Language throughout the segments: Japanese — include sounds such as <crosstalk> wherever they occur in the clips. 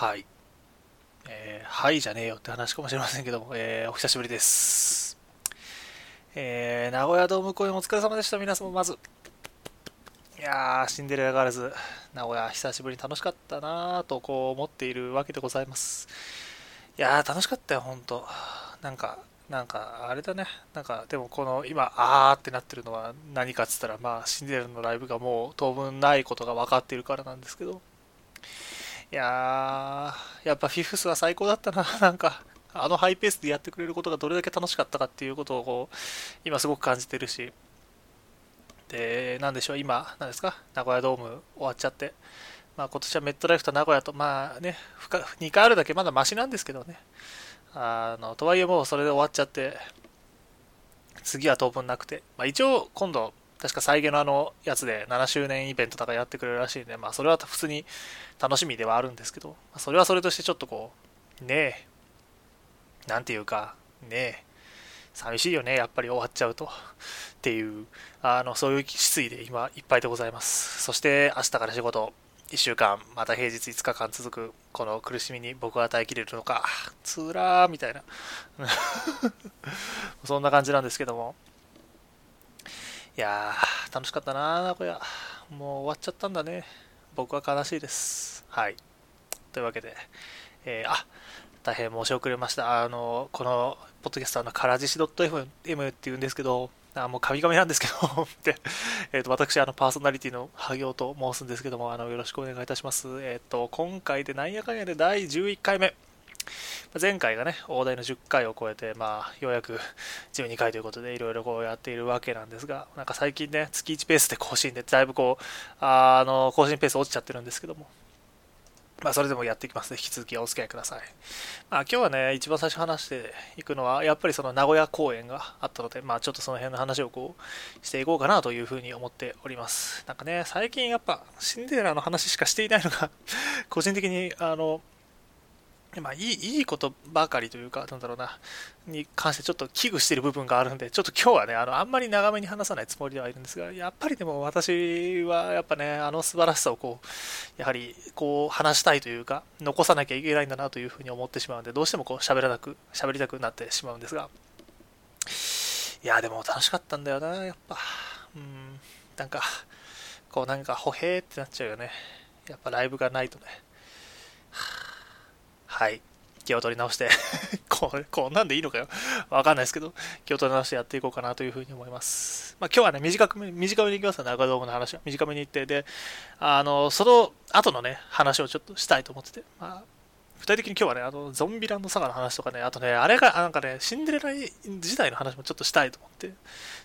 はい。えー、はいじゃねえよって話かもしれませんけども、えー、お久しぶりです。えー、名古屋ドーム公演お疲れ様でした、皆様、まず。いやー、シンデレラガールズ、名古屋、久しぶりに楽しかったなーと、こう思っているわけでございます。いやー、楽しかったよ、ほんと。なんか、なんか、あれだね。なんか、でもこの、今、あーってなってるのは何かっつったら、まあ、シンデレラのライブがもう当分ないことが分かっているからなんですけど、いやー、やっぱフィフスは最高だったな、<laughs> なんか、あのハイペースでやってくれることがどれだけ楽しかったかっていうことをこう、今すごく感じてるし、で、なんでしょう、今、なんですか、名古屋ドーム終わっちゃって、まあ今年はメットライフと名古屋と、まあね、2回あるだけまだマシなんですけどね、あの、とはいえもうそれで終わっちゃって、次は当分なくて、まあ一応今度、確か再現のあのやつで7周年イベントとかやってくれるらしいんで、まあそれは普通に楽しみではあるんですけど、それはそれとしてちょっとこう、ねえ、なんていうか、ねえ、寂しいよね、やっぱり終わっちゃうと。っていう、あの、そういう失意で今いっぱいでございます。そして明日から仕事、1週間、また平日5日間続く、この苦しみに僕は耐えきれるのか、つらーみたいな。<laughs> そんな感じなんですけども。いやー、楽しかったな名古屋。もう終わっちゃったんだね。僕は悲しいです。はい。というわけで、えー、あ、大変申し遅れました。あの、この、ポッドキャストのからじし .fm っていうんですけど、あもう神々なんですけど <laughs> で、えっ、と、私、あの、パーソナリティの萩尾と申すんですけども、あの、よろしくお願いいたします。えっ、ー、と、今回でなんやかんやで第11回目。前回がね、大台の10回を超えて、まあ、ようやく12回ということで、いろいろこうやっているわけなんですが、なんか最近ね、月1ペースで更新で、だいぶこう、あの、更新ペース落ちちゃってるんですけども、まあ、それでもやっていきますの、で、引き続きお付き合いください。まあ、今日はね、一番最初話していくのは、やっぱりその名古屋公演があったので、まあ、ちょっとその辺の話をこう、していこうかなというふうに思っております。なんかね、最近やっぱ、シンデレラの話しかしていないのが個人的に、あの、まあ、いい、いいことばかりというか、なんだろうな、に関してちょっと危惧している部分があるんで、ちょっと今日はね、あの、あんまり長めに話さないつもりではいるんですが、やっぱりでも私はやっぱね、あの素晴らしさをこう、やはりこう話したいというか、残さなきゃいけないんだなというふうに思ってしまうんで、どうしてもこう喋らなく、喋りたくなってしまうんですが、いや、でも楽しかったんだよな、やっぱ。うん、なんか、こうなんか、ほへーってなっちゃうよね。やっぱライブがないとね。ははい。気を取り直して <laughs> これ、こんなんでいいのかよ。わかんないですけど、気を取り直してやっていこうかなというふうに思います。まあ、今日はね、短く、短めにいきますよ、中ドームの話は。短めに言って、で、あの、その後のね、話をちょっとしたいと思ってて、まあ、具体的に今日はね、あの、ゾンビランドサガの話とかね、あとね、あれが、なんかね、シンデレラ時代の話もちょっとしたいと思って、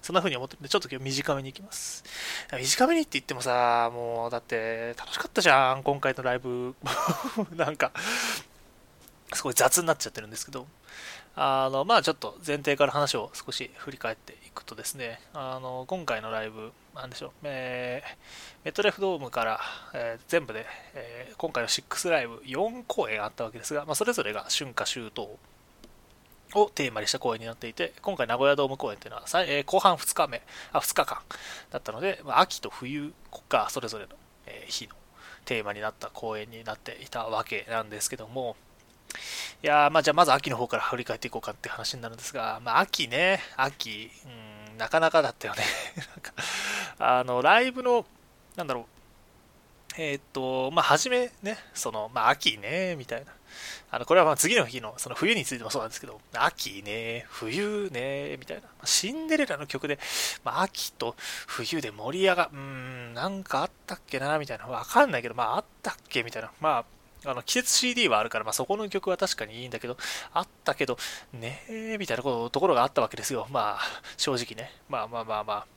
そんな風に思ってるんで、ちょっと今日短めに行きます。短めにって言ってもさ、もう、だって、楽しかったじゃん、今回のライブ。<laughs> なんか、すごい雑になっちゃってるんですけど、あの、まあちょっと前提から話を少し振り返っていくとですね、あの、今回のライブ、なんでしょう、えー、メトレフドームから、えー、全部で、えー、今回の6ライブ4公演あったわけですが、まあ、それぞれが春夏秋冬をテーマにした公演になっていて、今回名古屋ドーム公演というのは、えー、後半2日目、あ、2日間だったので、まあ、秋と冬がそれぞれの、えー、日のテーマになった公演になっていたわけなんですけども、いやまあじゃあまず秋の方から振り返っていこうかって話になるんですが、まあ秋ね、秋、うん、なかなかだったよね。<laughs> なんか、あの、ライブの、なんだろう、えー、っと、まあ初めね、その、まあ秋ね、みたいな。あの、これはまあ次の日の、その冬についてもそうなんですけど、秋ね、冬ね、みたいな。シンデレラの曲で、まあ秋と冬で盛り上が、うん、なんかあったっけな、みたいな。わかんないけど、まああったっけみたいな。まあ、あの季節 CD はあるから、まあ、そこの曲は確かにいいんだけど、あったけど、ねえ、みたいなこところがあったわけですよ。まあ、正直ね。まあまあまあまあ。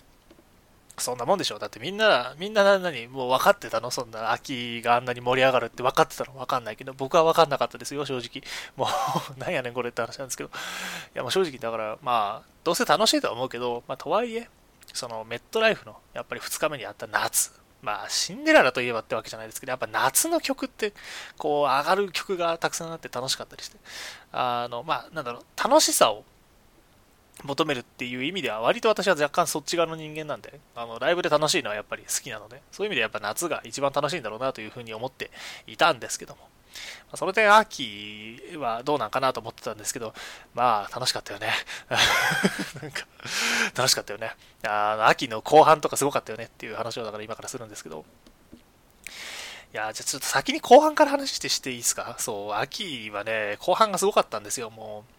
そんなもんでしょう。だってみんな、みんな何、もう分かってたの？そんな秋があんなに盛り上がるって分かってたの？分かんないけど、僕は分かんなかったですよ、正直。もう、<laughs> なんやねんこれって話なんですけど。いや、もう正直だから、まあ、どうせ楽しいとは思うけど、まあ、とはいえ、そのメットライフの、やっぱり2日目にあった夏、まあ、シンデレラといえばってわけじゃないですけど、やっぱ夏の曲って、こう、上がる曲がたくさんあって楽しかったりして、あの、まあ、なんだろう、楽しさを求めるっていう意味では、割と私は若干そっち側の人間なんで、あの、ライブで楽しいのはやっぱり好きなので、そういう意味でやっぱ夏が一番楽しいんだろうなというふうに思っていたんですけども、その点、秋はどうなんかなと思ってたんですけど、まあ、楽しかったよね。<laughs> なんか、楽しかったよね。あの秋の後半とかすごかったよねっていう話をだから今からするんですけど、いや、じゃあちょっと先に後半から話してしていいですか？そう、秋はね、後半がすごかったんですよ、もう。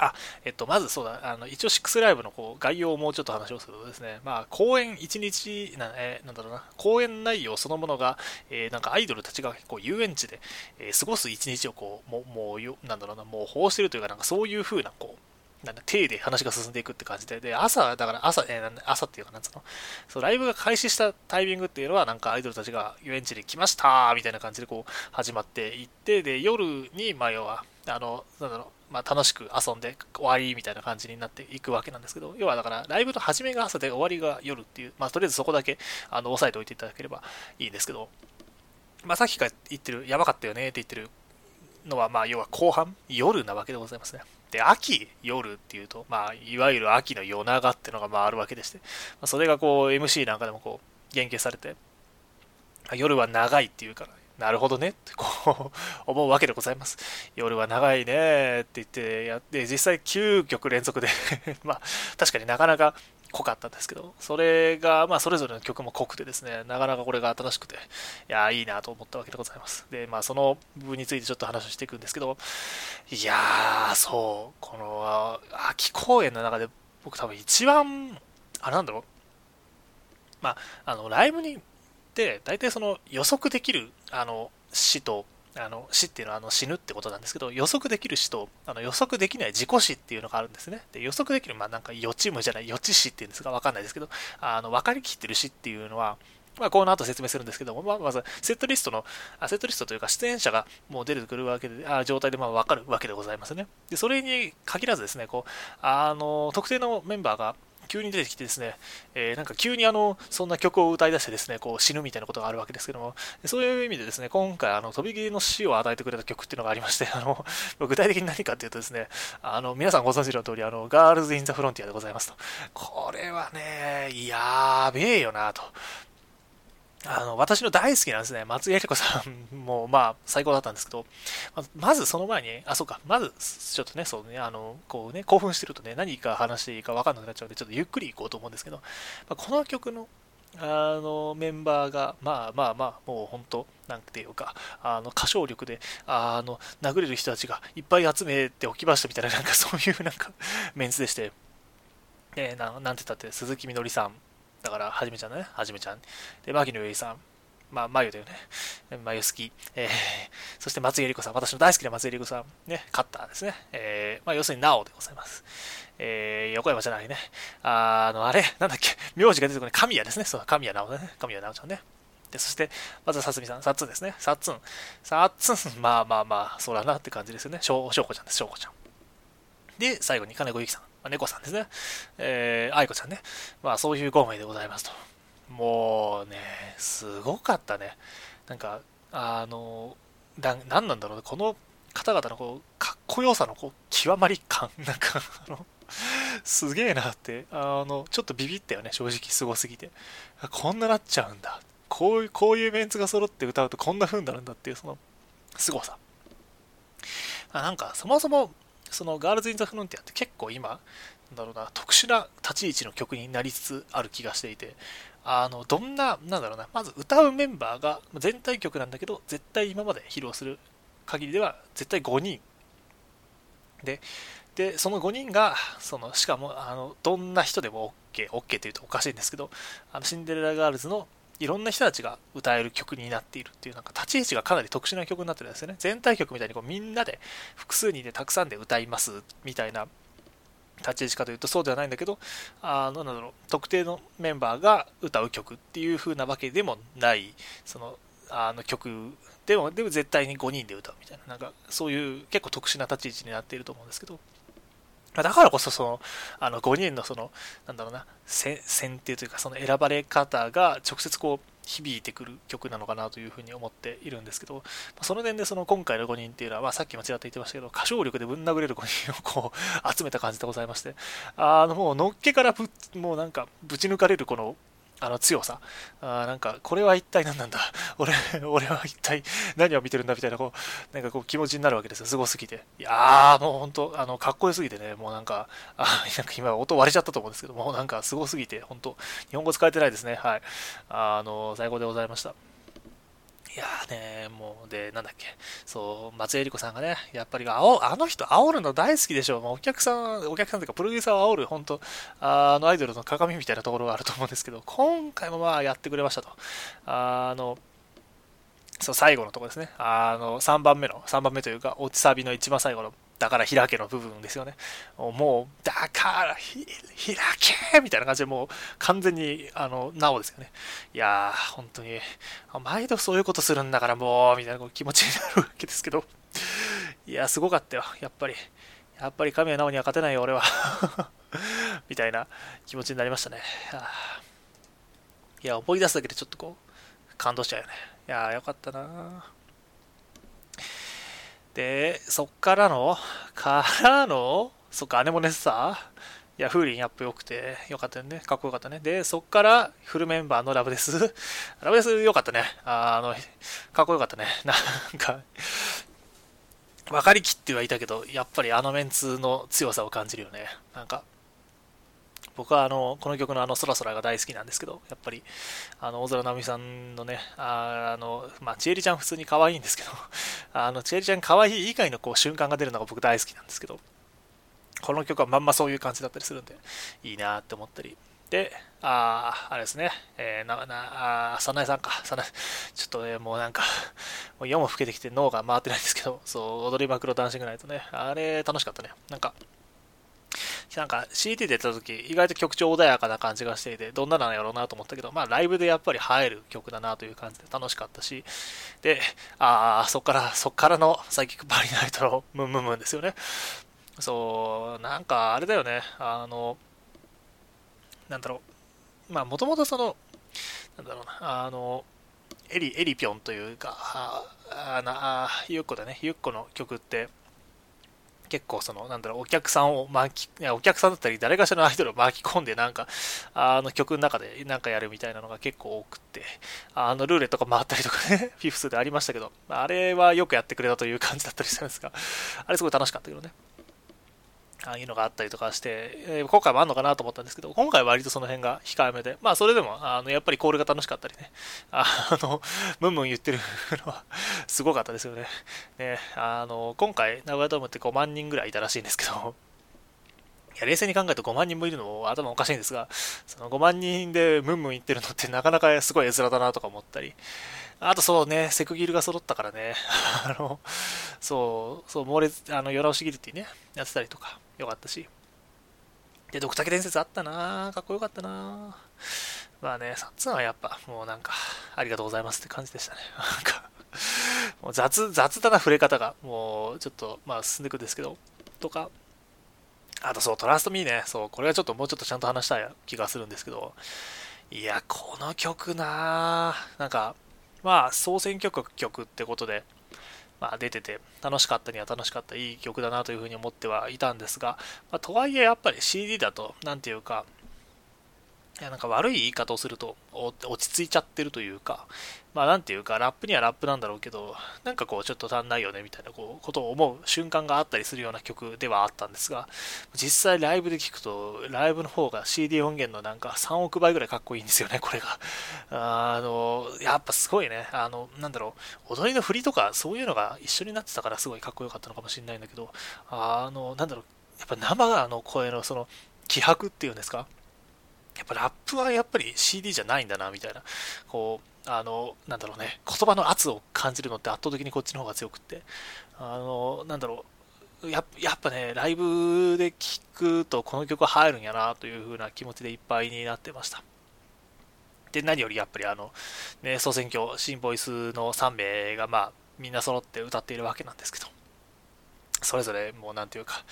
あ、えっと、まずそうだ、あの、一応6ライブのこう概要をもうちょっと話をするとですね、まあ、公演1日な、えー、なんだろうな、公演内容そのものが、えー、なんかアイドルたちがこう遊園地で、えー、過ごす一日をこう、ももうよなんだろうな、もう報してるというか、なんかそういう風な、こう、なんだ、体で話が進んでいくって感じで、で、朝、だから朝、えー、朝っていうかなんつうの、そう、ライブが開始したタイミングっていうのは、なんかアイドルたちが遊園地に来ましたみたいな感じでこう、始まっていって、で、夜に、まあ、要は、あの、なんだろう、まあ、楽しく遊んで終わりみたいな感じになっていくわけなんですけど、要はだからライブの始めが朝で終わりが夜っていう、まあ、とりあえずそこだけあの押さえておいていただければいいんですけど、まあ、さっきから言ってる、やばかったよねって言ってるのは、まあ、要は後半、夜なわけでございますね。で、秋、夜っていうと、まあ、いわゆる秋の夜長っていうのがまああるわけでして、まあ、それがこう MC なんかでもこう言及されて、夜は長いっていうから、なるほどねってこう <laughs> 思うわけでございます。夜は長いねって言ってやって、実際9曲連続で <laughs> まあ確かになかなか濃かったんですけど、それが、まあ、それぞれの曲も濃くてですね、なかなかこれが新しくて、いやいいなと思ったわけでございます。で、まあ、その部分についてちょっと話をしていくんですけど、いやー、そう、この、秋公演の中で僕多分一番、あ、なんだろう、まあ、あの、ライブにって、大体その予測できる、あの、死と、あの死っていうのはあの死ぬってことなんですけど予測できる死とあの予測できない自己死っていうのがあるんですねで予測できるまあなんか予知夢じゃない予知死っていうんですか分かんないですけどあの分かりきってる死っていうのはまあ、この後説明するんですけども、まあ、まず、セットリストの、あセットリストというか、出演者がもう出てくるわけで、あ状態でまあ分かるわけでございますね。で、それに限らずですね、こう、あの、特定のメンバーが、急に出てきてですね、えー、なんか急にあの、そんな曲を歌い出してですね、こう死ぬみたいなことがあるわけですけども、そういう意味でですね、今回、あの、飛び切りの死を与えてくれた曲っていうのがありまして、<laughs> あの、具体的に何かっていうとですね、あの、皆さんご存知の通り、あの、ガールズ・イン・ザ・フロンティアでございますと。これはね、やべえよなと。あの、私の大好きなんですね。松井絵里子さんも、まあ、最高だったんですけど、まずその前に、あ、そうか、まず、ちょっとね、そうね、あの、こうね、興奮してるとね、何か話していいか分かんなくなっちゃうので、ちょっとゆっくりいこうと思うんですけど、まあ、この曲の、あの、メンバーが、まあまあまあ、もう本当、なんていうか、あの、歌唱力で、あの、殴れる人たちがいっぱい集めておきましたみたいな、なんかそういうなんか、メンツでして、えー、ななんて言ったって、鈴木みのりさん、だから、はじめちゃんだね、はじめちゃん。で、牧野由依さん。まあ、まゆだよね。<laughs> まゆ好き。えー、<laughs> そして松井絵里子さん。私の大好きな松井絵里子さん。ね、カッターですね。えー、まあ、要するに、なおでございます。えー、横山じゃないね。あの、あれ、なんだっけ、名字が出てこない。神谷ですね。そう、神谷直ね。神谷直ちゃんね。で、そして、まずはさつみさん、さっつんですね。さっつん。さっつん、まあまあまあ、そうだなって感じですよね。しょうしょうこちゃんです、しょうこちゃん。で、最後に金子ゆきさん。まあ、猫さんですね。えー、愛子ちゃんね。まあ、そういう5名でございますと。もうね、すごかったね。なんか、あの、ななんなんだろうね。この方々のこう、かっこよさのこう、極まり感。<laughs> なんか、あの、すげえなって、あの、ちょっとビビったよね、正直すごすぎて。こんななっちゃうんだ。こういう、こういうメンツが揃って歌うとこんな風になるんだっていう、その、凄さ。あなんか、そもそも、そのガールズ・イン・ザ・フロンティアって結構今、なんだろうな、特殊な立ち位置の曲になりつつある気がしていて、あの、どんな、なんだろうな、まず歌うメンバーが全体曲なんだけど、絶対今まで披露する限りでは、絶対5人。で、で、その5人が、その、しかも、あの、どんな人でも OK、OK って言うとおかしいんですけど、あの、シンデレラガールズのいろんな人たちが歌える曲になっているっていう、なんか立ち位置がかなり特殊な曲になってるんですよね。全体曲みたいにこうみんなで複数人でたくさんで歌いますみたいな立ち位置かというとそうではないんだけど、あのなんだろう、特定のメンバーが歌う曲っていう風なわけでもない、その、あの曲でも、でも絶対に5人で歌うみたいな、なんかそういう結構特殊な立ち位置になっていると思うんですけど、だからこそ、その、あの、5人のその、なんだろうな、選定というか、その選ばれ方が直接こう、響いてくる曲なのかなというふうに思っているんですけど、その点でその今回の5人っていうのは、まあ、さっき間違って言ってましたけど、歌唱力でぶん殴れる5人をこう集めた感じでございまして、あのもうのっけからぶもうなんかぶち抜かれるこのあの強さ。あなんか、これは一体何なんだ？<laughs> 俺、俺は一体何を見てるんだみたいな、こう、なんかこう気持ちになるわけですよ。すごすぎて。いやー、もう本当、あの、かっこよすぎてね、もうなんか、あなんか今音割れちゃったと思うんですけど、もうなんかすごすぎて、本当日本語使えてないですね。はい。あの、最高でございました。いやーね、もう、で、なんだっけ、そう、松江里子さんがね、やっぱりあお、あの人煽るの大好きでしょ。まあ、お客さん、お客さんというか、プロデューサーを煽る、本当あのアイドルの鏡みたいなところがあると思うんですけど、今回もまあやってくれましたと。あの、そう、最後のところですね。あの、3番目の、3番目というか、落ちサビの一番最後のだから開けの部分ですよね。もう、だから、開けみたいな感じでもう完全に、あの、なおですよね。いやー、本当に、毎度そういうことするんだからもう、みたいな気持ちになるわけですけど、いや、すごかったよ、やっぱり。やっぱり神谷直には勝てないよ、俺は。<laughs> みたいな気持ちになりましたね。いや、思い出すだけでちょっとこう、感動しちゃうよね。いやー、よかったなーで、そっからの、からの、そっか、姉もねさいや、フーリンやっぱ良くて、良かったよね。かっこよかったね。で、そっからフルメンバーのラブです。<laughs> ラブレス良かったね。あの、かっこよかったね。<laughs> なんか、分かりきってはいたけど、やっぱりあのメンツの強さを感じるよね。なんか、僕はあのこの曲のあのそらそらが大好きなんですけど、やっぱりあの大空直美さんのね、あのまあ、ちえりちゃん普通に可愛いんですけど、<laughs> あのちえりちゃん可愛い以外のこう瞬間が出るのが僕大好きなんですけど、この曲はまんまそういう感じだったりするんで、いいなって思ったり。で、ああれですね、えー、な、な、あ、さなえさんか、さなちょっとね、もうなんか、もう夜も更けてきて脳が回ってないんですけど、そう、踊りまくろダンシングナイトね、あれ楽しかったね。なんか、なんか CD で出た時、意外と曲調穏やかな感じがしていて、どんななんやろうなと思ったけど、まあライブでやっぱり映える曲だなという感じで楽しかったし、で、ああ、そっから、そっからのサイキックバリナイトのムンムンムンですよね。そう、なんかあれだよね、あの、なんだろう、まあもともとその、なんだろうな、あの、エリ、エリピョンというか、ああなあゆっこだね、ゆっこの曲って、結構その、なんだろう、お客さんを巻き、お客さんだったり、誰かしらのアイドルを巻き込んで、なんか、あの曲の中でなんかやるみたいなのが結構多くって、あのルーレットが回ったりとかね、<laughs> フィフスでありましたけど、あれはよくやってくれたという感じだったりするんですが、あれすごい楽しかったけどね。ああいうのがあったりとかして、えー、今回もあるのかなと思ったんですけど、今回は割とその辺が控えめで、まあそれでも、あの、やっぱりコールが楽しかったりね、<laughs> あの、ムンムン言ってるのは <laughs> すごかったですよね。ね、あの、今回、名古屋ドームって5万人ぐらいいたらしいんですけど、いや、冷静に考えると5万人もいるのも頭おかしいんですが、その5万人でムンムン言ってるのってなかなかすごい絵面だなとか思ったり、あとそうね、セクギルが揃ったからね、<laughs> あの、そう、そう、猛烈、あの、よらおしギルってね、やってたりとか、よかったし。で、ドクタケ伝説あったな。かっこよかったな。まあね、サッツンはやっぱ、もうなんか、ありがとうございますって感じでしたね。<laughs> なんか、もう雑、雑だな触れ方が、もうちょっと、まあ進んでいくんですけど、とか、あとそう、トラストミーね、そう、これはちょっともうちょっとちゃんと話したい気がするんですけど、いや、この曲な。ぁなんか、まあ、総選挙曲ってことで、まあ、出てて楽しかったには楽しかったいい曲だなというふうに思ってはいたんですが、まあ、とはいえやっぱり CD だと何て言うかいやなんか悪い言い方をすると落ち着いちゃってるというか、まあなんていうか、ラップにはラップなんだろうけど、なんかこうちょっと足んないよねみたいなこうことを思う瞬間があったりするような曲ではあったんですが、実際ライブで聴くと、ライブの方が CD 音源のなんか3億倍ぐらいかっこいいんですよね、<laughs> これが。あの、やっぱすごいね、あの、なんだろう、踊りの振りとかそういうのが一緒になってたからすごいかっこよかったのかもしれないんだけど、あの、なんだろう、やっぱ生の声のその気迫っていうんですかやっぱラップはやっぱり CD じゃないんだな、みたいな。こう、あの、なんだろうね、言葉の圧を感じるのって圧倒的にこっちの方が強くって、あの、なんだろう、ややっぱね、ライブで聴くとこの曲入るんやなという風な気持ちでいっぱいになってました。で、何よりやっぱりあの、ね、総選挙、新ボイスの3名がまあ、みんな揃って歌っているわけなんですけど、それぞれ、もうなんていうか、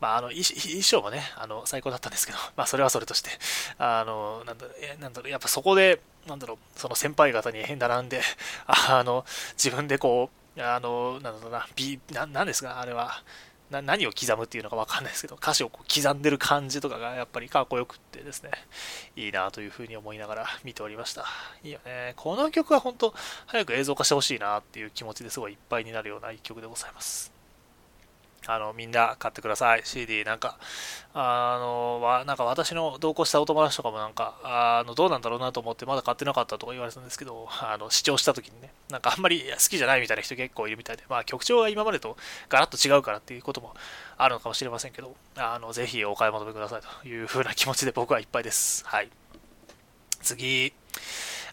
まあ、あの、衣装もね、あの、最高だったんですけど、<laughs> まあ、それはそれとして、あの、なんだろう、なんだろう、やっぱそこで、なんだろう、その先輩方に並んで、<laughs> あの、自分でこう、あの、なんだろうな、ビななんですか、あれは、な何を刻むっていうのか分かんないですけど、歌詞をこう刻んでる感じとかがやっぱりかっこよくってですね、いいなというふうに思いながら見ておりました。いいよね。この曲は本当、早く映像化してほしいなっていう気持ちですごいいっぱいになるような一曲でございます。あの、みんな買ってください。CD。なんか、あの、わなんか私の同行したお友達とかもなんか、あの、どうなんだろうなと思ってまだ買ってなかったとか言われたんですけど、あの、視聴した時にね、なんかあんまり好きじゃないみたいな人結構いるみたいで、まあ曲調が今までとガラッと違うからっていうこともあるのかもしれませんけど、あの、ぜひお買い求めくださいという風な気持ちで僕はいっぱいです。はい。次、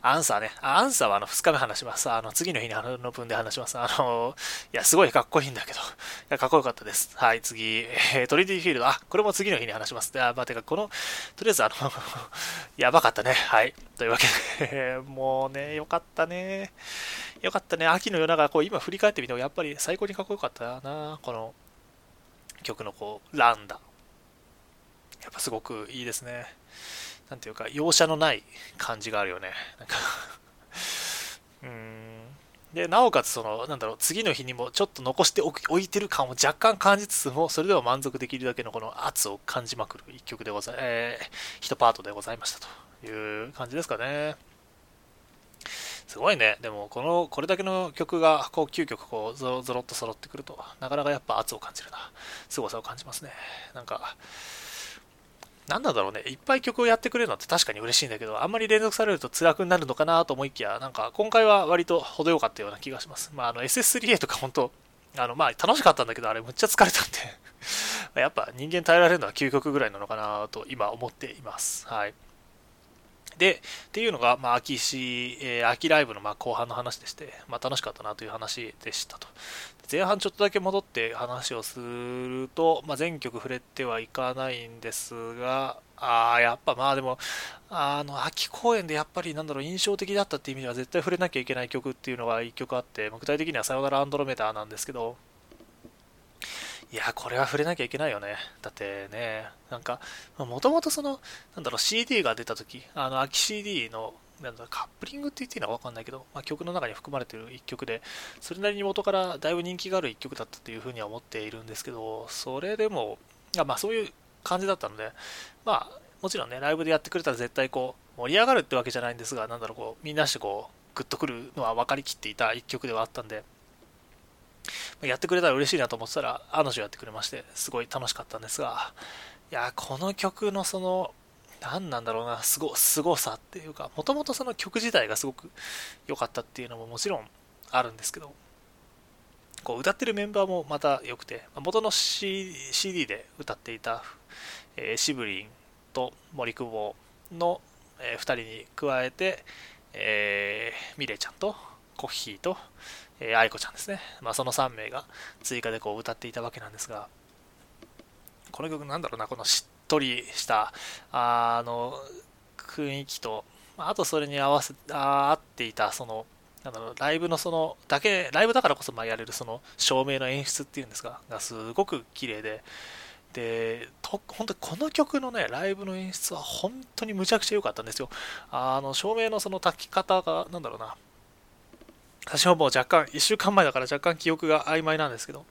アンサーね。アンサーはあの2日目話します。あの次の日にあの分で話します。あの、いや、すごいかっこいいんだけど、いやかっこよかったです。はい、次、えー、トリディフィールド。あ、これも次の日に話します。あ、まあ、てか、この、とりあえずあの <laughs> やばかったね。はい。というわけで、<laughs> もうね、よかったね。よかったね。秋の夜長、こう今振り返ってみても、やっぱり最高にかっこよかったな。この曲のこう、ランダ。やっぱすごくいいですね。なんていうか、容赦のない感じがあるよね。なんか <laughs> うん。で、なおかつ、その、なんだろう、次の日にもちょっと残しておいてる感を若干感じつつも、それでも満足できるだけのこの圧を感じまくる一曲でござい、えー、一パートでございましたという感じですかね。すごいね。でも、この、これだけの曲が、こう、9曲、こう、ゾロゾロっと揃ってくると、なかなかやっぱ圧を感じるな。凄さを感じますね。なんか、なんだろうね、いっぱい曲をやってくれるのって確かに嬉しいんだけど、あんまり連続されると辛くなるのかなと思いきや、なんか今回は割と程よかったような気がします。まあ、あの SS3A とか本当、あの、まあ楽しかったんだけど、あれむっちゃ疲れたんで <laughs> やっぱ人間耐えられるのは9曲ぐらいなのかなと今思っています。はい。で、っていうのが、まあ、秋し、えー、秋ライブのまあ後半の話でして、まあ、楽しかったなという話でしたと。前半ちょっとだけ戻って話をすると、まあ、全曲触れてはいかないんですが、あやっぱまあでも、あの、秋公演でやっぱりなんだろう、印象的だったっていう意味では絶対触れなきゃいけない曲っていうのが1曲あって、具体的にはさよならアンドロメダーなんですけど、いや、これは触れなきゃいけないよね。だってね、なんか、もともとその、なんだろう、CD が出た時、あの、秋 CD の、なんだカップリングって言っていいのかわかんないけど、まあ、曲の中に含まれている一曲で、それなりに元からだいぶ人気がある一曲だったというふうには思っているんですけど、それでもあ、まあそういう感じだったので、まあ、もちろんね、ライブでやってくれたら絶対こう、盛り上がるってわけじゃないんですが、なんだろう、こう、みんなしてこう、グッとくるのは分かりきっていた一曲ではあったんで、やってくれたら嬉しいなと思ってたら、あの女やってくれまして、すごい楽しかったんですが、いや、この曲のその、何なんだろうな、すご、凄さっていうか、もともとその曲自体がすごく良かったっていうのももちろんあるんですけど、こう歌ってるメンバーもまた良くて、元の、C、CD で歌っていた、えー、シブリンと森久保の、えー、2人に加えて、えー、ミレイちゃんとコッヒーと、えー、愛子ちゃんですね。まあ、その3名が追加でこう歌っていたわけなんですが、この曲なんだろうな、このしっとりした、あの、雰囲気と、あとそれに合わせ、あ合っていた、その、なんだろう、ライブのその、だけ、ライブだからこそまあやれるその照明の演出っていうんですか、がすごく綺麗で、で、と本当にこの曲のね、ライブの演出は本当にむちゃくちゃ良かったんですよ。あの、照明のその焚き方が、なんだろうな、私はもう若干、1週間前だから若干記憶が曖昧なんですけど、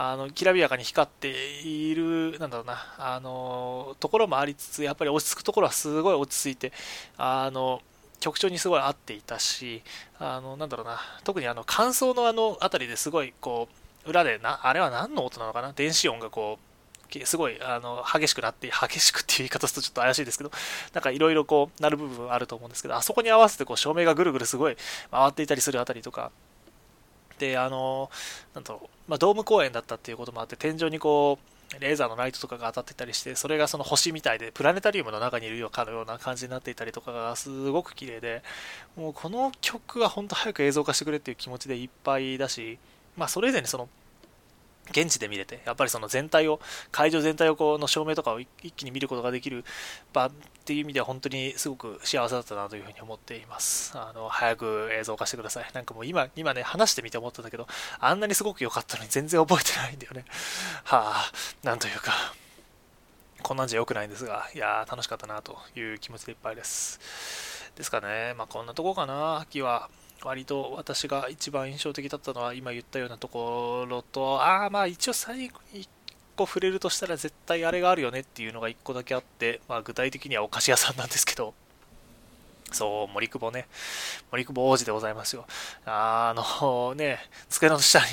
あの、きらびやかに光っている、なんだろうな、あの、ところもありつつ、やっぱり落ち着くところはすごい落ち着いて、あの、曲調にすごい合っていたし、あの、なんだろうな、特にあの、感想のあの辺りですごい、こう、裏でな、あれは何の音なのかな？電子音がこう、すごいあの激しくなって、激しくっていう言い方するとちょっと怪しいですけど、なんかいろいろこうなる部分あると思うんですけど、あそこに合わせてこう照明がぐるぐるすごい回っていたりするあたりとか、で、あの、なんと、まあ、ドーム公演だったっていうこともあって、天井にこう、レーザーのライトとかが当たってたりして、それがその星みたいで、プラネタリウムの中にいるような感じになっていたりとかがすごく綺麗で、もうこの曲は本当早く映像化してくれっていう気持ちでいっぱいだし、まあそれ以前にその現地で見れて、やっぱりその全体を、会場全体をこうの照明とかを一気に見ることができる場っていう意味では本当にすごく幸せだったなというふうに思っています。あの、早く映像化してください。なんかもう今、今ね、話してみて思ったんだけど、あんなにすごく良かったのに全然覚えてないんだよね。<laughs> はあ、なんというか、こんなんじゃ良くないんですが、いやー楽しかったなという気持ちでいっぱいです。ですかね、まあこんなとこかな、秋は。割と私が一番印象的だったのは今言ったようなところと、ああまあ一応最後に1個触れるとしたら絶対あれがあるよねっていうのが1個だけあって、まあ具体的にはお菓子屋さんなんですけど、そう、森久保ね。森久保王子でございますよ。あのね、机の下に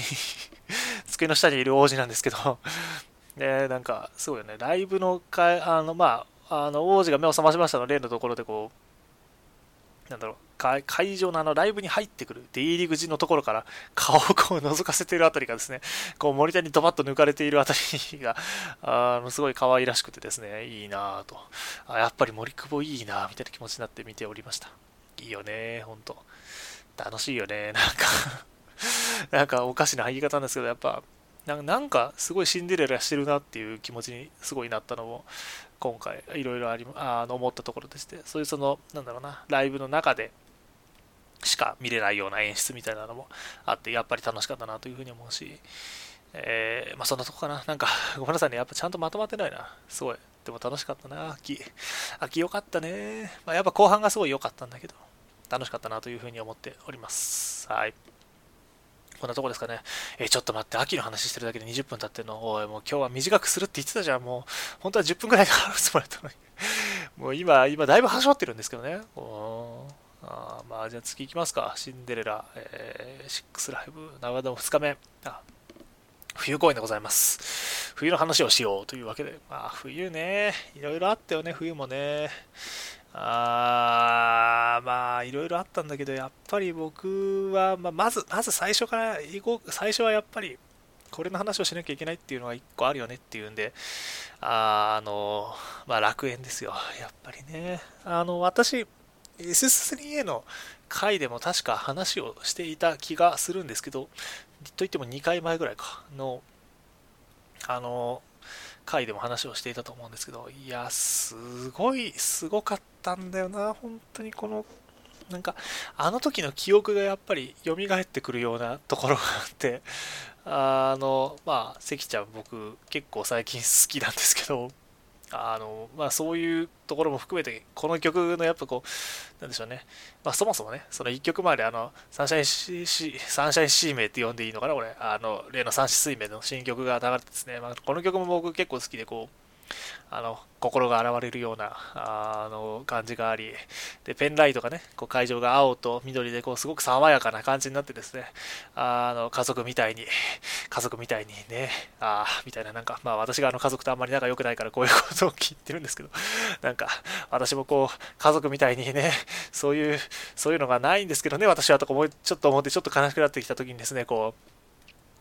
<laughs> 机の下にいる王子なんですけど、ね、なんか、すごいよね。ライブのか、あの、まあ、あの、王子が目を覚ましましたの例のところで、こう、なんだろう、会場のあのライブに入ってくる出入り口のところから <laughs> 顔をこう覗かせているあたりがですね、<laughs> こうモニターにドバッと抜かれているあたりが、<laughs> あのすごい可愛らしくてですね、いいなぁとあ。やっぱり森久保いいなぁみたいな気持ちになって見ておりました。いいよね、ほんと。楽しいよね、なんかなんかおかしな入り方なんですけど、やっぱ、なんかすごいシンデレラしてるなっていう気持ちにすごいなったのも今回いろいろありあの思ったところでしてそういうそのなんだろうなライブの中でしか見れないような演出みたいなのもあって、やっぱり楽しかったなというふうに思うし、えー、まあそんなとこかな。なんか、<laughs> ごめんなさいね。やっぱちゃんとまとまってないな。すごい。でも楽しかったな、秋。秋良かったね。まあ、やっぱ後半がすごい良かったんだけど、楽しかったなというふうに思っております。はい。こんなとこですかね。えー、ちょっと待って、秋の話してるだけで20分経ってるの。おい、もう今日は短くするって言ってたじゃん。もう、本当は10分くらいで話すもりだったのに。もう今、今だいぶはしょってるんですけどね。おあまあ、じゃあ次行きますか。シンデレラ、えー、6ライブ、長野2日目。あ冬公演でございます。冬の話をしようというわけで。まあ、冬ね、いろいろあったよね、冬もね。あまあ、いろいろあったんだけど、やっぱり僕は、まあ、まず、まず最初から行こう、最初はやっぱり、これの話をしなきゃいけないっていうのが一個あるよねっていうんで、あの、まあ楽園ですよ。やっぱりね。あの、私、SS3A の回でも確か話をしていた気がするんですけど、といっても2回前ぐらいかの、あの、回でも話をしていたと思うんですけど、いや、すごい、すごかったたんだよな、本当にこの、なんか、あの時の記憶がやっぱり蘇ってくるようなところがあって、あの、まあ、関ちゃん僕結構最近好きなんですけど、あの、まあそういうところも含めて、この曲のやっぱこう、なんでしょうね。まあそもそもね、その1曲前であの、サンシャイン C、C、サンシャイン C 名って呼んでいいのかな、これ。あの、例の三子水明の新曲が流れてですね、まあこの曲も僕結構好きで、こう、あの心が現れるようなあの感じがありでペンライトがねこう会場が青と緑でこうすごく爽やかな感じになってですねあの家族みたいに家族みたいにねああみたいななんかまあ私があの家族とあんまり仲良くないからこういうことを聞いてるんですけどなんか私もこう家族みたいにねそういうそういうのがないんですけどね私はとかもちょっと思ってちょっと悲しくなってきた時にですねこ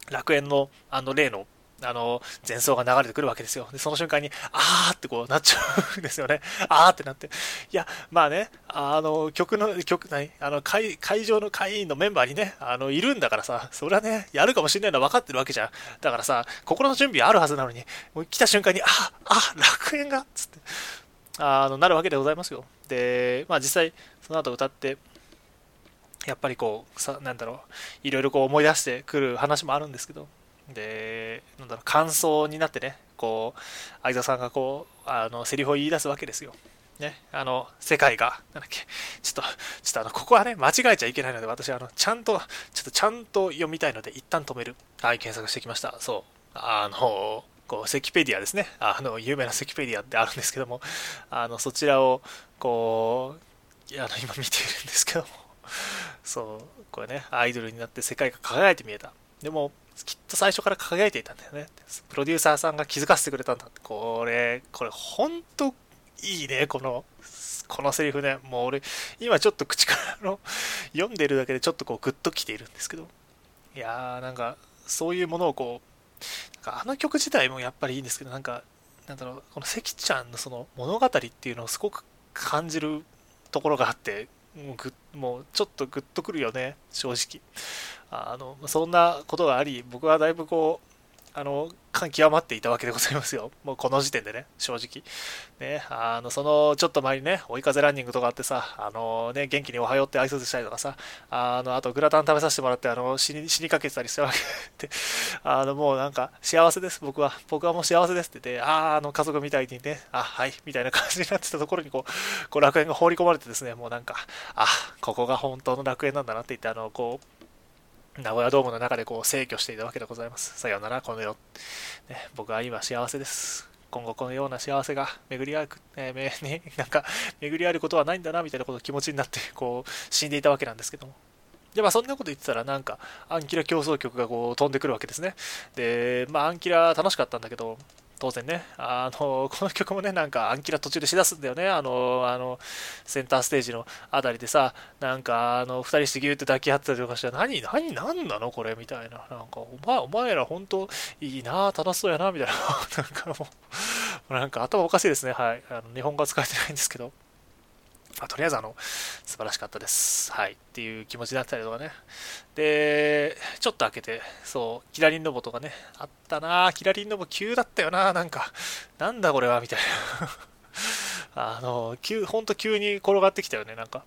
う楽園のあの例のあの、前奏が流れてくるわけですよ。で、その瞬間に、あーってこうなっちゃうんですよね。<laughs> あーってなって。いや、まあね、あの、曲の、曲、何？あの会、会場の会員のメンバーにね、あの、いるんだからさ、それはね、やるかもしれないのは分かってるわけじゃん。だからさ、心の準備あるはずなのに、もう来た瞬間に、あ、あ、楽園がつって、あの、なるわけでございますよ。で、まあ実際、その後歌って、やっぱりこう、さ、なんだろう、いろいろこう思い出してくる話もあるんですけど、で、なんだろう、感想になってね、こう、相沢さんがこう、あの、セリフを言い出すわけですよ。ね、あの、世界が、なんだっけ、ちょっと、ちょっとあの、ここはね、間違えちゃいけないので、私、あの、ちゃんと、ちょっとちゃんと読みたいので、一旦止める。はい、検索してきました。そう。あの、こう、セキペディアですね。あの、有名なセキペディアってあるんですけども、あの、そちらを、こう、あの、今見ているんですけども、そう、これね、アイドルになって世界が輝いて見えた。でも、きっと最初から輝いていたんだよね。プロデューサーさんが気づかせてくれたんだ。これ、これ、ほんといいね、この、このセリフね。もう俺、今ちょっと口からの、読んでるだけでちょっとこうグッときているんですけど。いやー、なんか、そういうものをこう、なんかあの曲自体もやっぱりいいんですけど、なんか、なんだろう、この関ちゃんのその物語っていうのをすごく感じるところがあって、もうぐもうちょっとグッとくるよね、正直。あのそんなことがあり、僕はだいぶこう、あの、感極まっていたわけでございますよ。<laughs> もうこの時点でね、正直。ね、あの、その、ちょっと前にね、追い風ランニングとかあってさ、あのね、元気におはようって挨拶したりとかさ、あの、あとグラタン食べさせてもらって、あの、死に、死にかけてたりしたわけで、<laughs> あの、もうなんか、幸せです、僕は。僕はもう幸せですって言って、ああ、あの、家族みたいにね、あ、はい、みたいな感じになってたところに、こう、こう楽園が放り込まれてですね、もうなんか、あ、ここが本当の楽園なんだなって言って、あの、こう、名古屋ドームの中でこう制御していたわけでございます。さようなら、この世。ね、僕は今幸せです。今後このような幸せが巡り合う、えー、<laughs> ね、なんか巡り合うことはないんだなみたいなこと気持ちになってこう死んでいたわけなんですけども。で、まあそんなこと言ってたらなんかアンキラ競争曲がこう飛んでくるわけですね。で、まあアンキラ楽しかったんだけど、当然ね、あの、この曲もね、なんか、アンキラ途中でしだすんだよね、あの、あの、センターステージのあたりでさ、なんか、あの、二人してギューって抱き合ってたりとかして、何、何、何なの？これみたいな。なんか、お前、お前ら本当いいな楽しそうやなみたいな。<laughs> なんかもう、なんか頭おかしいですね。はい。あの日本語は使えてないんですけど。まあ、とりあえずあの素晴らしかったです。はい。っていう気持ちだったりとかね。で、ちょっと開けて、そう、キラリンロボとかね、あったなキラリンロボ急だったよななんか、なんだこれはみたいな。<laughs> あの、急、ほんと急に転がってきたよね、なんか。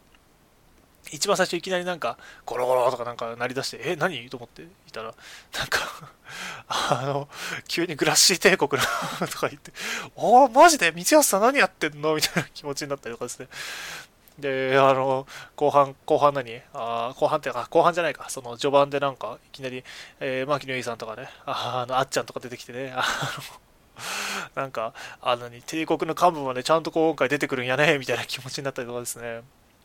一番最初いきなりなんか、ゴロゴロとかなんか鳴り出して、え、何？と思っていたら、なんか <laughs> あの、急にグラッシー帝国のとか言って、おー、マジで？道安さん何やってんの？みたいな気持ちになったりとかですね。で、あの、後半、後半何？あ後半ってか、後半じゃないか、その序盤でなんか、いきなり、えー、牧野井さんとかね、あの、あっちゃんとか出てきてね、あの、なんか、あのに、帝国の幹部までちゃんと今回出てくるんやね、みたいな気持ちになったりとかですね。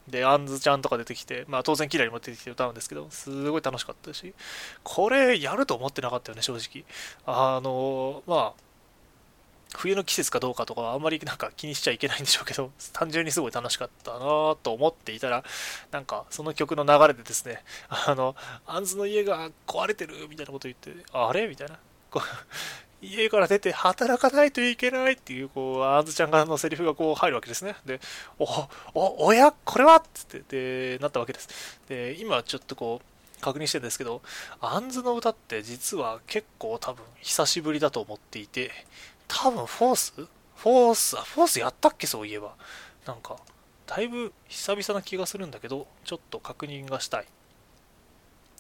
で、アンズちゃんとか出てきて、まあ当然キラリも出てきて歌うんですけど、すごい楽しかったし、これやると思ってなかったよね、正直。あの、まあ、冬の季節かどうかとかあんまりなんか気にしちゃいけないんでしょうけど、単純にすごい楽しかったなぁと思っていたら、なんかその曲の流れでですね、あの、アンズの家が壊れてるみたいなこと言って、あれみたいな。家から出て働かないといけないっていう、こう、あんずちゃんがのセリフがこう入るわけですね。で、お、お、おや、これは？っつって、で、なったわけです。で、今ちょっとこう、確認してるんですけど、アンズの歌って実は結構多分久しぶりだと思っていて、多分フォース？フォース、あ、フォースやったっけ？そういえば。なんか、だいぶ久々な気がするんだけど、ちょっと確認がしたい。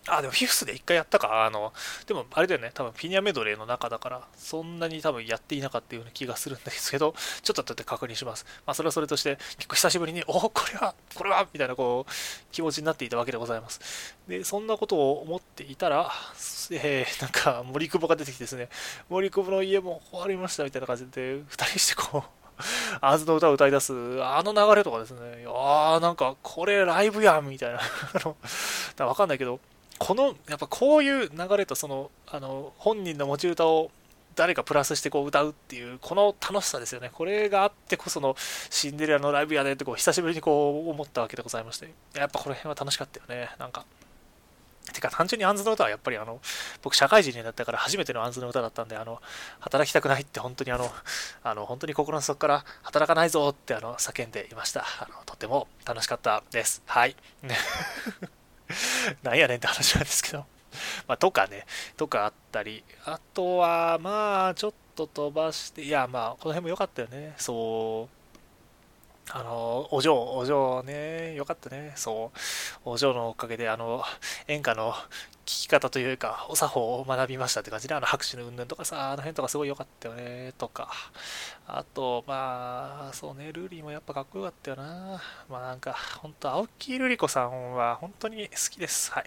あ、でもフィフスで一回やったか。あの、でもあれだよね、多分フィニアメドレーの中だから、そんなに多分やっていなかったような気がするんですけど、ちょっと後で確認します。まあ、それはそれとして、結構久しぶりに、おこれは、これはみたいなこう、気持ちになっていたわけでございます。で、そんなことを思っていたら、えー、なんか森久保が出てきてですね、森久保の家も終わりましたみたいな感じで、二人してこう、<laughs> アーズの歌を歌い出す、あの流れとかですね、ああ、なんか、これライブやんみたいな。<laughs> あの、わかんないけど、このやっぱこういう流れとそのあの本人の持ち歌を誰かプラスしてこう歌うっていうこの楽しさですよねこれがあってこそのシンデレラのライブやでってこう久しぶりにこう思ったわけでございまして。やっぱこの辺は楽しかったよね。なんか。てか単純にアンズの歌はやっぱりあの僕社会人になったから初めてのアンズの歌だったんであの働きたくないって本当にあのあの本当に心の底から働かないぞってあの叫んでいました。あのとても楽しかったです。はい。<laughs> なんやねんって話なんですけど。<laughs> まあ、とかね、とかあったり、あとは、まあ、ちょっと飛ばして、いや、まあ、この辺も良かったよね。そう。あの、お嬢、お嬢ね、よかったね。そう。お嬢のおかげで、あの、演歌の聞き方というか、お作法を学びましたって感じで、あの、拍手の云々とかさ、あの辺とかすごい良かったよね、とか。あと、まあ、そうね、ルーリーもやっぱかっこよかったよな。まあなんか、本当青木瑠璃子さんは本当に好きです。はい。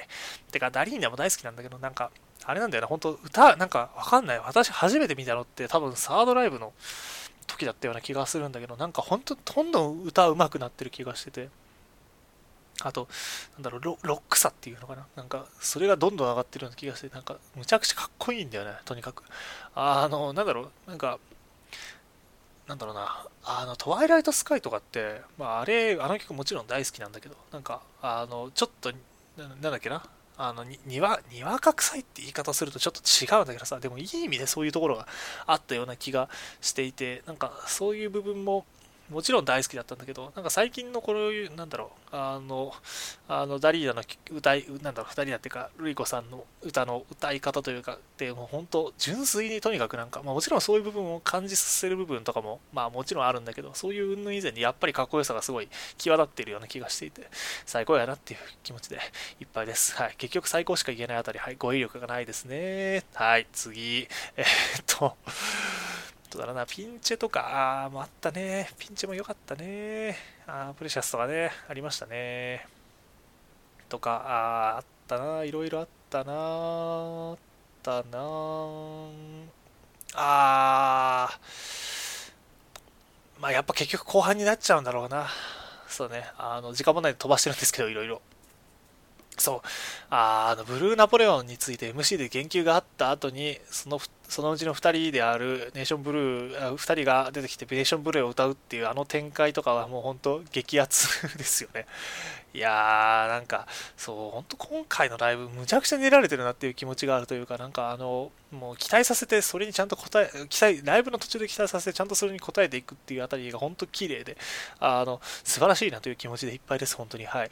てか、ダリーナも大好きなんだけど、なんか、あれなんだよな、本当歌、なんかわかんない。私初めて見たのって多分サードライブの時だったような気がするんだけど、なんか本当どんどん歌うまくなってる気がしてて。あと、なんだろうロ、ロックさっていうのかななんか、それがどんどん上がってるような気がして、なんか、むちゃくちゃかっこいいんだよね、とにかく。あの、なんだろう、なんか、なんだろうな、あの、トワイライトスカイとかって、まあ、あれ、あの曲もちろん大好きなんだけど、なんか、あの、ちょっと、なんだっけな、あの、に、にわ、にわか臭いって言い方するとちょっと違うんだけどさ、でもいい意味でそういうところがあったような気がしていて、なんか、そういう部分も、もちろん大好きだったんだけど、なんか最近のこういう、なんだろう、あの、あのダリーナの歌い、なんだろう、ダリーナっていうか、ルイコさんの歌の歌い方というか、でも本当、純粋にとにかくなんか、まあもちろんそういう部分を感じさせる部分とかも、まあもちろんあるんだけど、そういう云々以前にやっぱりかっこよさがすごい際立っているような気がしていて、最高やなっていう気持ちでいっぱいです。はい。結局最高しか言えないあたり、はい、語彙力がないですね。はい、次。えー、っと、どうだな、ピンチェとか、あもあったね。ピンチェも良かったね。あプレシャスとかね、ありましたね。とか、ああったな、いろいろあったな、あったな。あ、まあやっぱ結局後半になっちゃうんだろうな。そうね、あの、時間もないで飛ばしてるんですけど、いろいろ。そう。あの、ブルーナポレオンについて MC で言及があった後に、その2、そのうちの2人であるネーションブルー、2人が出てきてネーションブルーを歌うっていうあの展開とかはもう本当激アツですよね。いやー、なんか、そう、本当今回のライブむちゃくちゃ練られてるなっていう気持ちがあるというか、なんかあの、もう期待させて、それにちゃんと答え、期待、ライブの途中で期待させて、ちゃんとそれに応えていくっていうあたりが本当綺麗で、あの、素晴らしいなという気持ちでいっぱいです、本当に。はい。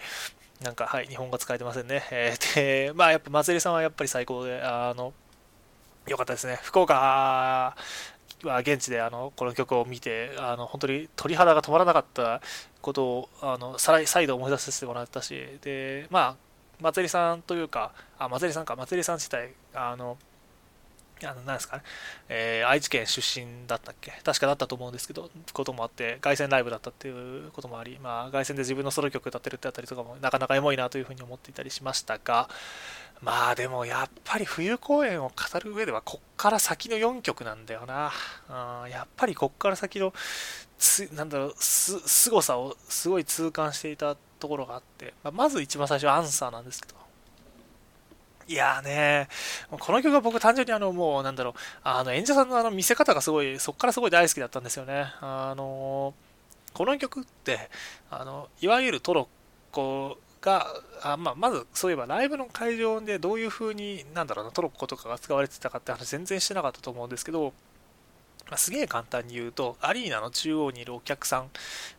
なんか、はい、日本語使えてませんね。えー、で、まあ、やっぱ、松井さんはやっぱり最高で、あの、良かったですね。福岡は現地であのこの曲を見てあの本当に鳥肌が止まらなかったことをあの再度思い出させてもらったしでまあ松井さんというかあ松井さんか松井さん自体あのあの、なんですかね、えー、愛知県出身だったっけ確かだったと思うんですけど、こともあって、凱旋ライブだったっていうこともあり、まあ、凱旋で自分のソロ曲歌ってるってあたりとかも、なかなかエモいなというふうに思っていたりしましたが、まあでもやっぱり冬公演を語る上ではこっから先の4曲なんだよな。うん、やっぱりこっから先のつ、なんだろう、す、凄さをすごい痛感していたところがあって、まあ、まず一番最初はアンサーなんですけど、いやーねこの曲は僕単純にあの、もうなんだろう、あの演者さんのあの見せ方がすごい、そっからすごい大好きだったんですよね。あのこの曲って、あの、いわゆるトロッコが、あまあ、まずそういえばライブの会場でどういう風に、なんだろうな、トロッコとかが使われてたかって話全然してなかったと思うんですけど、まあ、すげえ簡単に言うと、アリーナの中央にいるお客さん、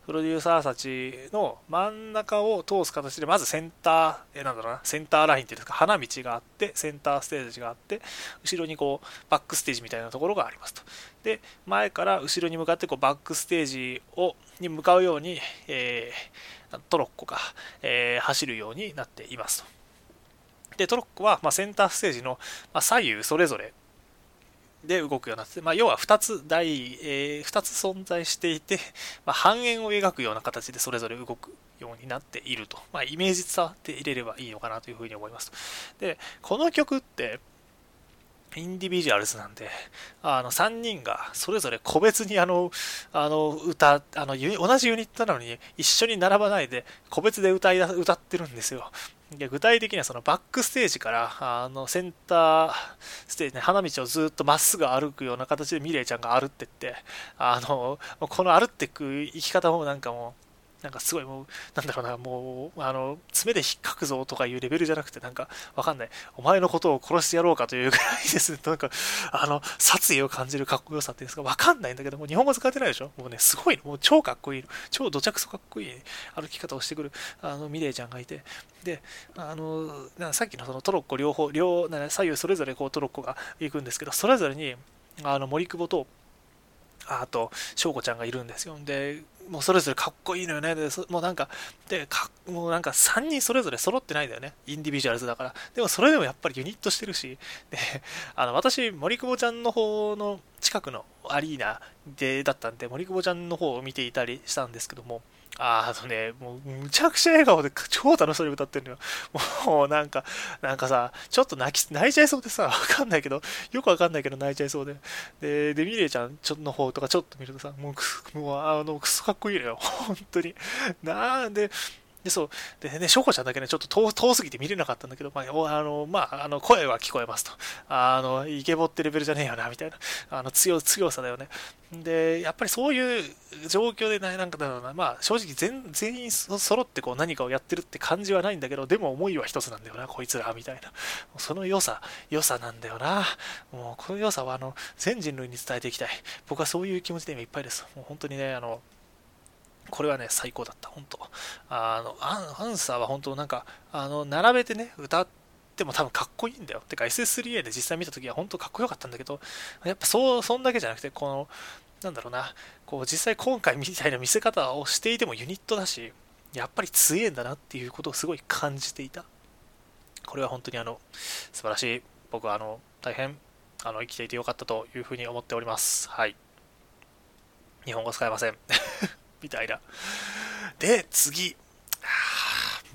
プロデューサーたちの真ん中を通す形で、まずセンター、えなんだろうな、センターラインっていうんですか、花道があって、センターステージがあって、後ろにこう、バックステージみたいなところがありますと。で、前から後ろに向かってこうバックステージをに向かうように、えー、トロッコが、えー、走るようになっていますと。で、トロッコは、まあ、センターステージの、まあ、左右それぞれで動くようになって、まあ、要は2つ台、えー、2つ存在していて、まあ、半円を描くような形でそれぞれ動くようになっていると、まあ、イメージ伝わって入れればいいのかなというふうに思いますでこの曲ってインディビジュアルズなんで、あの、3人がそれぞれ個別にあの、あの、歌、あの、同じユニットなのに一緒に並ばないで個別で歌い歌ってるんですよ。で具体的にはそのバックステージからあのセンターステージね花道をずっとまっすぐ歩くような形でミレイちゃんが歩ってってあのこの歩ってく生き方もなんかもうなんかすごいもう、なんだろうな、もう、あの、爪で引っかくぞとかいうレベルじゃなくて、なんか、わかんない。お前のことを殺してやろうかというぐらいですね。なんか、あの、殺意を感じるかっこよさっていうんですか、わかんないんだけど、もう日本語使ってないでしょもうね、すごい、もう超かっこいい、超どちゃくそかっこいい歩き方をしてくる、あの、ミレイちゃんがいて、で、あの、さっきのそのトロッコ両方、両、左右それぞれこうトロッコが行くんですけど、それぞれに、あの、森久保と、あと、翔子ちゃんがいるんですよ。で、もうそれぞれかっこいいのよね。で、もうなんか、で、かもうなんか3人それぞれ揃ってないんだよね。インディビジュアルズだから。でもそれでもやっぱりユニットしてるし、で、あの、私、森久保ちゃんの方の近くのアリーナで、だったんで、森久保ちゃんの方を見ていたりしたんですけども、ああのね、もう、むちゃくちゃ笑顔で超楽しそうに歌ってるのよ。もう、なんか、なんかさ、ちょっと泣き、泣いちゃいそうでさ、わかんないけど、よくわかんないけど泣いちゃいそうで。で、で、ミレイちゃんちょの方とかちょっと見るとさ、もう、もう、あの、くそかっこいいのよ。本当に。なんで、で、そう。でね、しょこちゃんだけね、ちょっと遠遠すぎて見れなかったんだけど、まあ、あの、まあ、あの、声は聞こえますと。あの、イケボってレベルじゃねえよな、みたいな。あの、強、強さだよね。で、やっぱりそういう状況でね、なんかだろうな、まあ、正直全全員揃ってこう何かをやってるって感じはないんだけど、でも思いは一つなんだよな、こいつら、みたいな。その良さ、良さなんだよな。もう、この良さは、あの、全人類に伝えていきたい。僕はそういう気持ちで今いっぱいです。もう本当にね、あの、これはね、最高だった、本当あの、アンサーは本当なんか、あの、並べてね、歌っても多分かっこいいんだよ。てか SS3A で実際見た時は本当かっこよかったんだけど、やっぱそう、そんだけじゃなくて、この、なんだろうな、こう実際今回みたいな見せ方をしていてもユニットだし、やっぱり強えんだなっていうことをすごい感じていた。これは本当にあの、素晴らしい。僕はあの、大変、あの、生きていてよかったというふうに思っております。はい。日本語使えません。みたいな。で、次。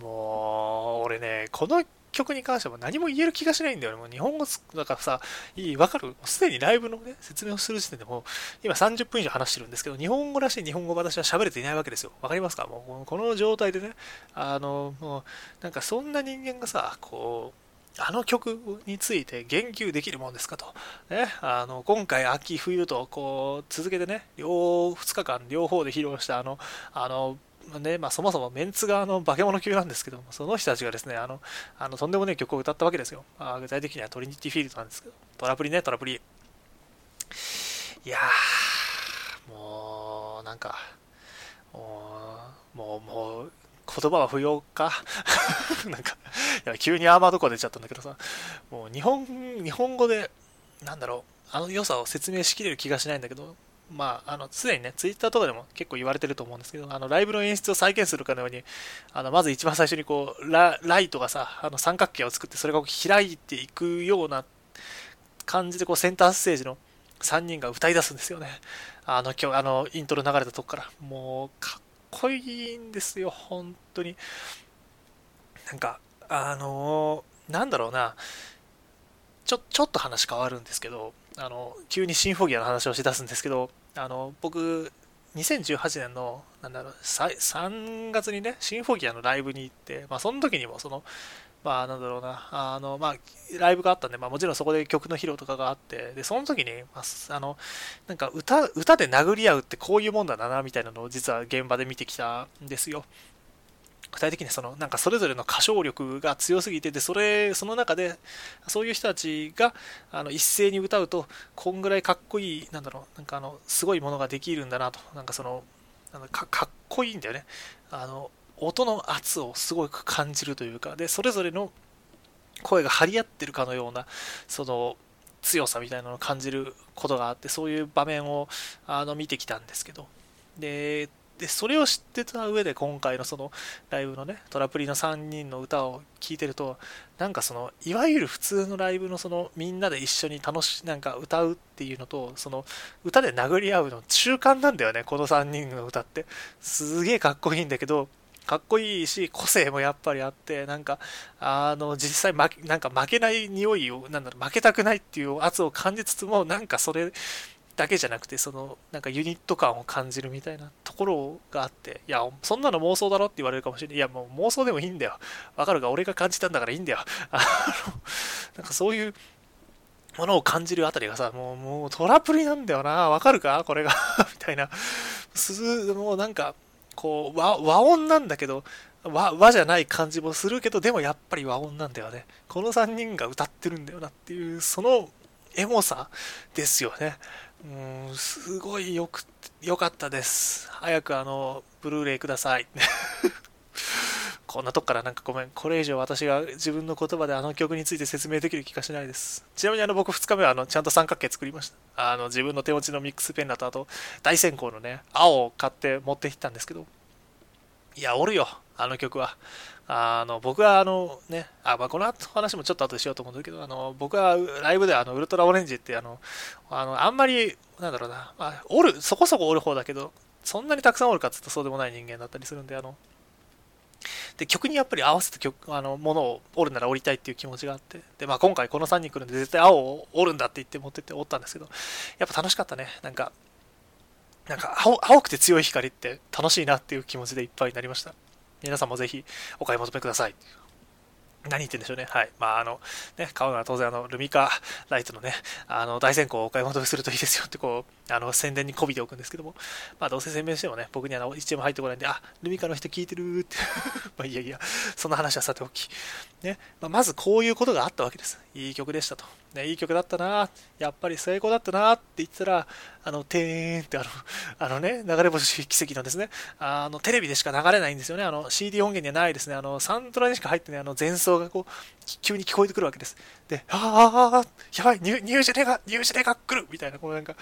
もう、俺ね、この曲に関しては何も言える気がしないんだよね。もう日本語だからさ、いい、わかる？すでにライブのね、説明をする時点でもう、今30分以上話してるんですけど、日本語らしい日本語私は喋れていないわけですよ。わかりますか？もう、この状態でね、あの、もう、なんかそんな人間がさ、こう、あの曲について言及できるもんですかと。ね、あの今回、秋、冬とこう続けてね、両2日間両方で披露したあの、あのねまあ、そもそもメンツがあの化け物級なんですけどその人たちがですねあのあのとんでもない曲を歌ったわけですよ。あ具体的にはトリニティフィールドなんですけど、トラプリね、トラプリ。いやー、もう、なんか、もう、もう、言葉は不要か？<laughs> なんか、<laughs> や急にアーマードコア出ちゃったんだけどさ、もう日本、日本語で、なんだろう、あの良さを説明しきれる気がしないんだけど、まあ、あの、すでにね、ツイッターとかでも結構言われてると思うんですけど、あの、ライブの演出を再現するかのように、あの、まず一番最初にこう、ライトがさ、あの、三角形を作って、それが開いていくような感じで、こう、センターステージの3人が歌い出すんですよね。あの、今日、あの、イントロ流れたとこから。もう、かっこいいんですよ、本当に。なんか、あのー、なんだろうな、ちょ、ちょっと話変わるんですけど、あの、急にシンフォギアの話をしだすんですけど、あの、僕、2018年の、なんだろう、3月にね、シンフォギアのライブに行って、まあ、その時にも、その、まあ、なんだろうな、あの、まあ、ライブがあったんで、まあ、もちろんそこで曲の披露とかがあって、で、その時に、まあ、あの、なんか歌、歌で殴り合うってこういうもんだな、みたいなのを実は現場で見てきたんですよ。具体的にそのなんかそれぞれの歌唱力が強すぎてでそれその中でそういう人たちがあの一斉に歌うとこんぐらいかっこいいなんだろうなんかあのすごいものができるんだなと。なんかそのかかっこいいんだよね。あの音の圧をすごく感じるというかでそれぞれの声が張り合ってるかのようなその強さみたいなのを感じることがあってそういう場面をあの見てきたんですけど。でで、それを知ってた上で今回のそのライブのね、トラプリの3人の歌を聴いてると、なんかその、いわゆる普通のライブのその、みんなで一緒に楽し、なんか歌うっていうのと、その、歌で殴り合うの中間なんだよね、この3人の歌って。すげえかっこいいんだけど、かっこいいし、個性もやっぱりあって、なんか、あの、実際負け、なんか負けない匂いを、なんだろう、負けたくないっていう圧を感じつつも、なんかそれだけじゃなくて、その、なんかユニット感を感じるみたいなところがあって、いや、そんなの妄想だろって言われるかもしれない。いや、もう妄想でもいいんだよ。わかるか？俺が感じたんだからいいんだよ。<laughs> あの、なんかそういうものを感じるあたりがさ、もう、もうトラプリなんだよな。わかるか？これが <laughs> みたいな。す、もうなんか、こう和、和音なんだけど、和和じゃない感じもするけど、でもやっぱり和音なんだよね。この3人が歌ってるんだよなっていう、そのエモさですよね。うん、すごいよく、良かったです。早くあの、ブルーレイください。<laughs> こんなとこからなんかごめん。これ以上私が自分の言葉であの曲について説明できる気がしないです。ちなみにあの僕2日目はあのちゃんと三角形作りました。あの自分の手持ちのミックスペンだとあと大先行のね、青を買って持ってきたんですけど、いや、おるよ。あの曲は。あの僕はあのね、あまあ、この話もちょっと後でしようと思うんだけど、あの僕はライブであのウルトラオレンジってあのあのあんまり、なんだろうな、まあ、おる、そこそこおる方だけど、そんなにたくさんおるかっつうとそうでもない人間だったりするんで、あので曲にやっぱり合わせた曲あのものを折るなら折りたいっていう気持ちがあって、でまあ、今回この3人来るんで絶対青を折るんだって言って持ってって折ったんですけど、やっぱ楽しかったね。なんか、なんか青青くて強い光って楽しいなっていう気持ちでいっぱいになりました。皆さんもぜひお買い求めください。何言ってんでしょうね。はい。まあ、あの、ね、買うのは当然、あの、ルミカライトのね、あの、大先行をお買い求めするといいですよって、こう、あの宣伝にこびておくんですけども、まあ、どうせ宣伝してもね、僕にあの一円も入ってこないんで、あルミカの人聞いてるって <laughs> まあいやいや、そんな話はさておき、ねまあ、まずこういうことがあったわけです。いい曲でしたと。ね、いい曲だったな、やっぱり成功だったなって言ったら、あの、てーんってあの、あのね、流れ星奇跡のですね、あの、テレビでしか流れないんですよね。あの、CD 音源にはないですね。あの、サントラにしか入ってないあの前奏がこう、急に聞こえてくるわけです。で、ああ、やばい、ニュニュージェネが、ニュージェネが来るみたいな、このなんか、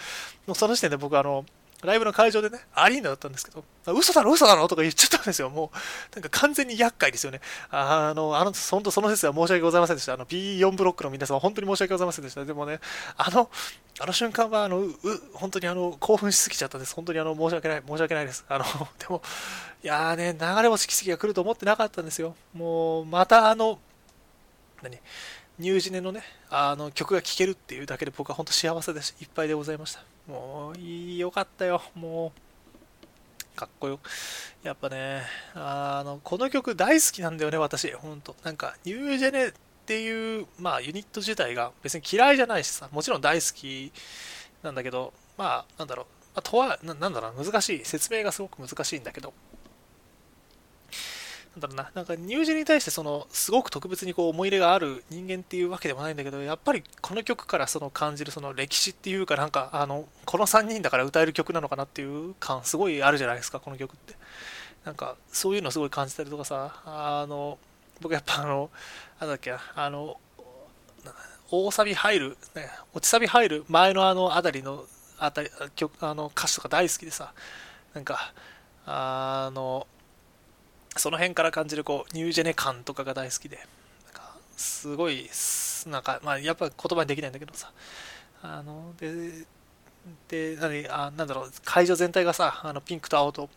もうその時点で僕あの、ライブの会場でね、アリーナだったんですけど、嘘だろ、嘘だろとか言っちゃったんですよ。もう、なんか完全に厄介ですよね。あの、あの、本当その説は申し訳ございませんでした。あの、B4 ブロックの皆様、本当に申し訳ございませんでした。でもね、あの、あの瞬間は、あの、う、本当にあの、興奮しすぎちゃったんです。本当にあの、申し訳ない、申し訳ないです。あの、<laughs> でも、いやーね、流れ星奇跡が来ると思ってなかったんですよ。もう、またあの、何？ニュージネのね、あの曲が聴けるっていうだけで僕は本当幸せでいっぱいでございました。もう、いい、よかったよ。もう、かっこよ。やっぱね、あの、この曲大好きなんだよね、私。本当なんか、ニュージェネっていう、まあ、ユニット自体が別に嫌いじゃないしさ、もちろん大好きなんだけど、まあ、なんだろう、あ、とはな、なんだろう、難しい。説明がすごく難しいんだけど、なんだろうな、なんかニュージーに対してそのすごく特別にこう思い入れがある人間っていうわけでもないんだけど、やっぱりこの曲からその感じるその歴史っていうか、なんかあのこの3人だから歌える曲なのかなっていう感、すごいあるじゃないですか、この曲って。なんかそういうのすごい感じたりとかさ、あの僕やっぱあの、なんだっけな、あの、大サビ入る、ね、落ちサビ入る前のあの辺りのあたり曲あの歌詞とか大好きでさ、なんか、あの、その辺から感じるこうニュージェネ感とかが大好きで、なんかすごい、なんか、まあ、やっぱ言葉にできないんだけどさ、あの、で、で、何、あなんだろう、会場全体がさ、あのピンクと青と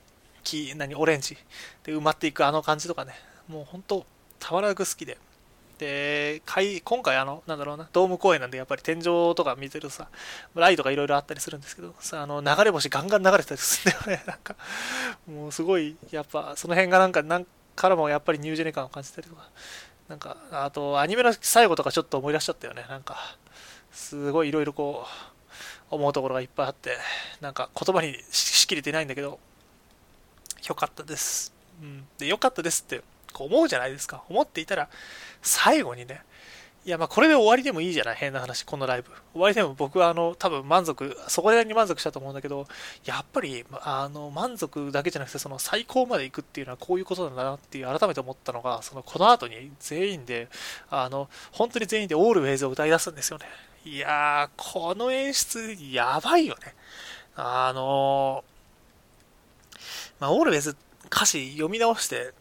黄、何、オレンジで埋まっていくあの感じとかね、もう本当、たまらなく好きで、で、今回あの、なんだろうな、ドーム公演なんでやっぱり天井とか見てるとさ、ライトがいろいろあったりするんですけど、さあの流れ星ガンガン流れてたりするんだよね。<laughs> なんか、もうすごい、やっぱその辺がなんか、なんからもやっぱりニュージェネ感を感じたりとか、なんか、あとアニメの最後とかちょっと思い出しちゃったよね。なんか、すごいいろいろこう、思うところがいっぱいあって、なんか言葉にしきれてないんだけど、よかったです。うん。で、よかったですってこう思うじゃないですか。思っていたら、最後にね、いや、まあこれで終わりでもいいじゃない？変な話、このライブ。終わりでも僕はあの、多分満足、そこでに満足したと思うんだけど、やっぱり、あの、満足だけじゃなくて、その最高まで行くっていうのはこういうことなんだなっていう改めて思ったのが、そのこの後に全員で、あの、本当に全員でオールウェイズを歌い出すんですよね。いやー、この演出、やばいよね。あのまあ、オールウェイズ歌詞読み直して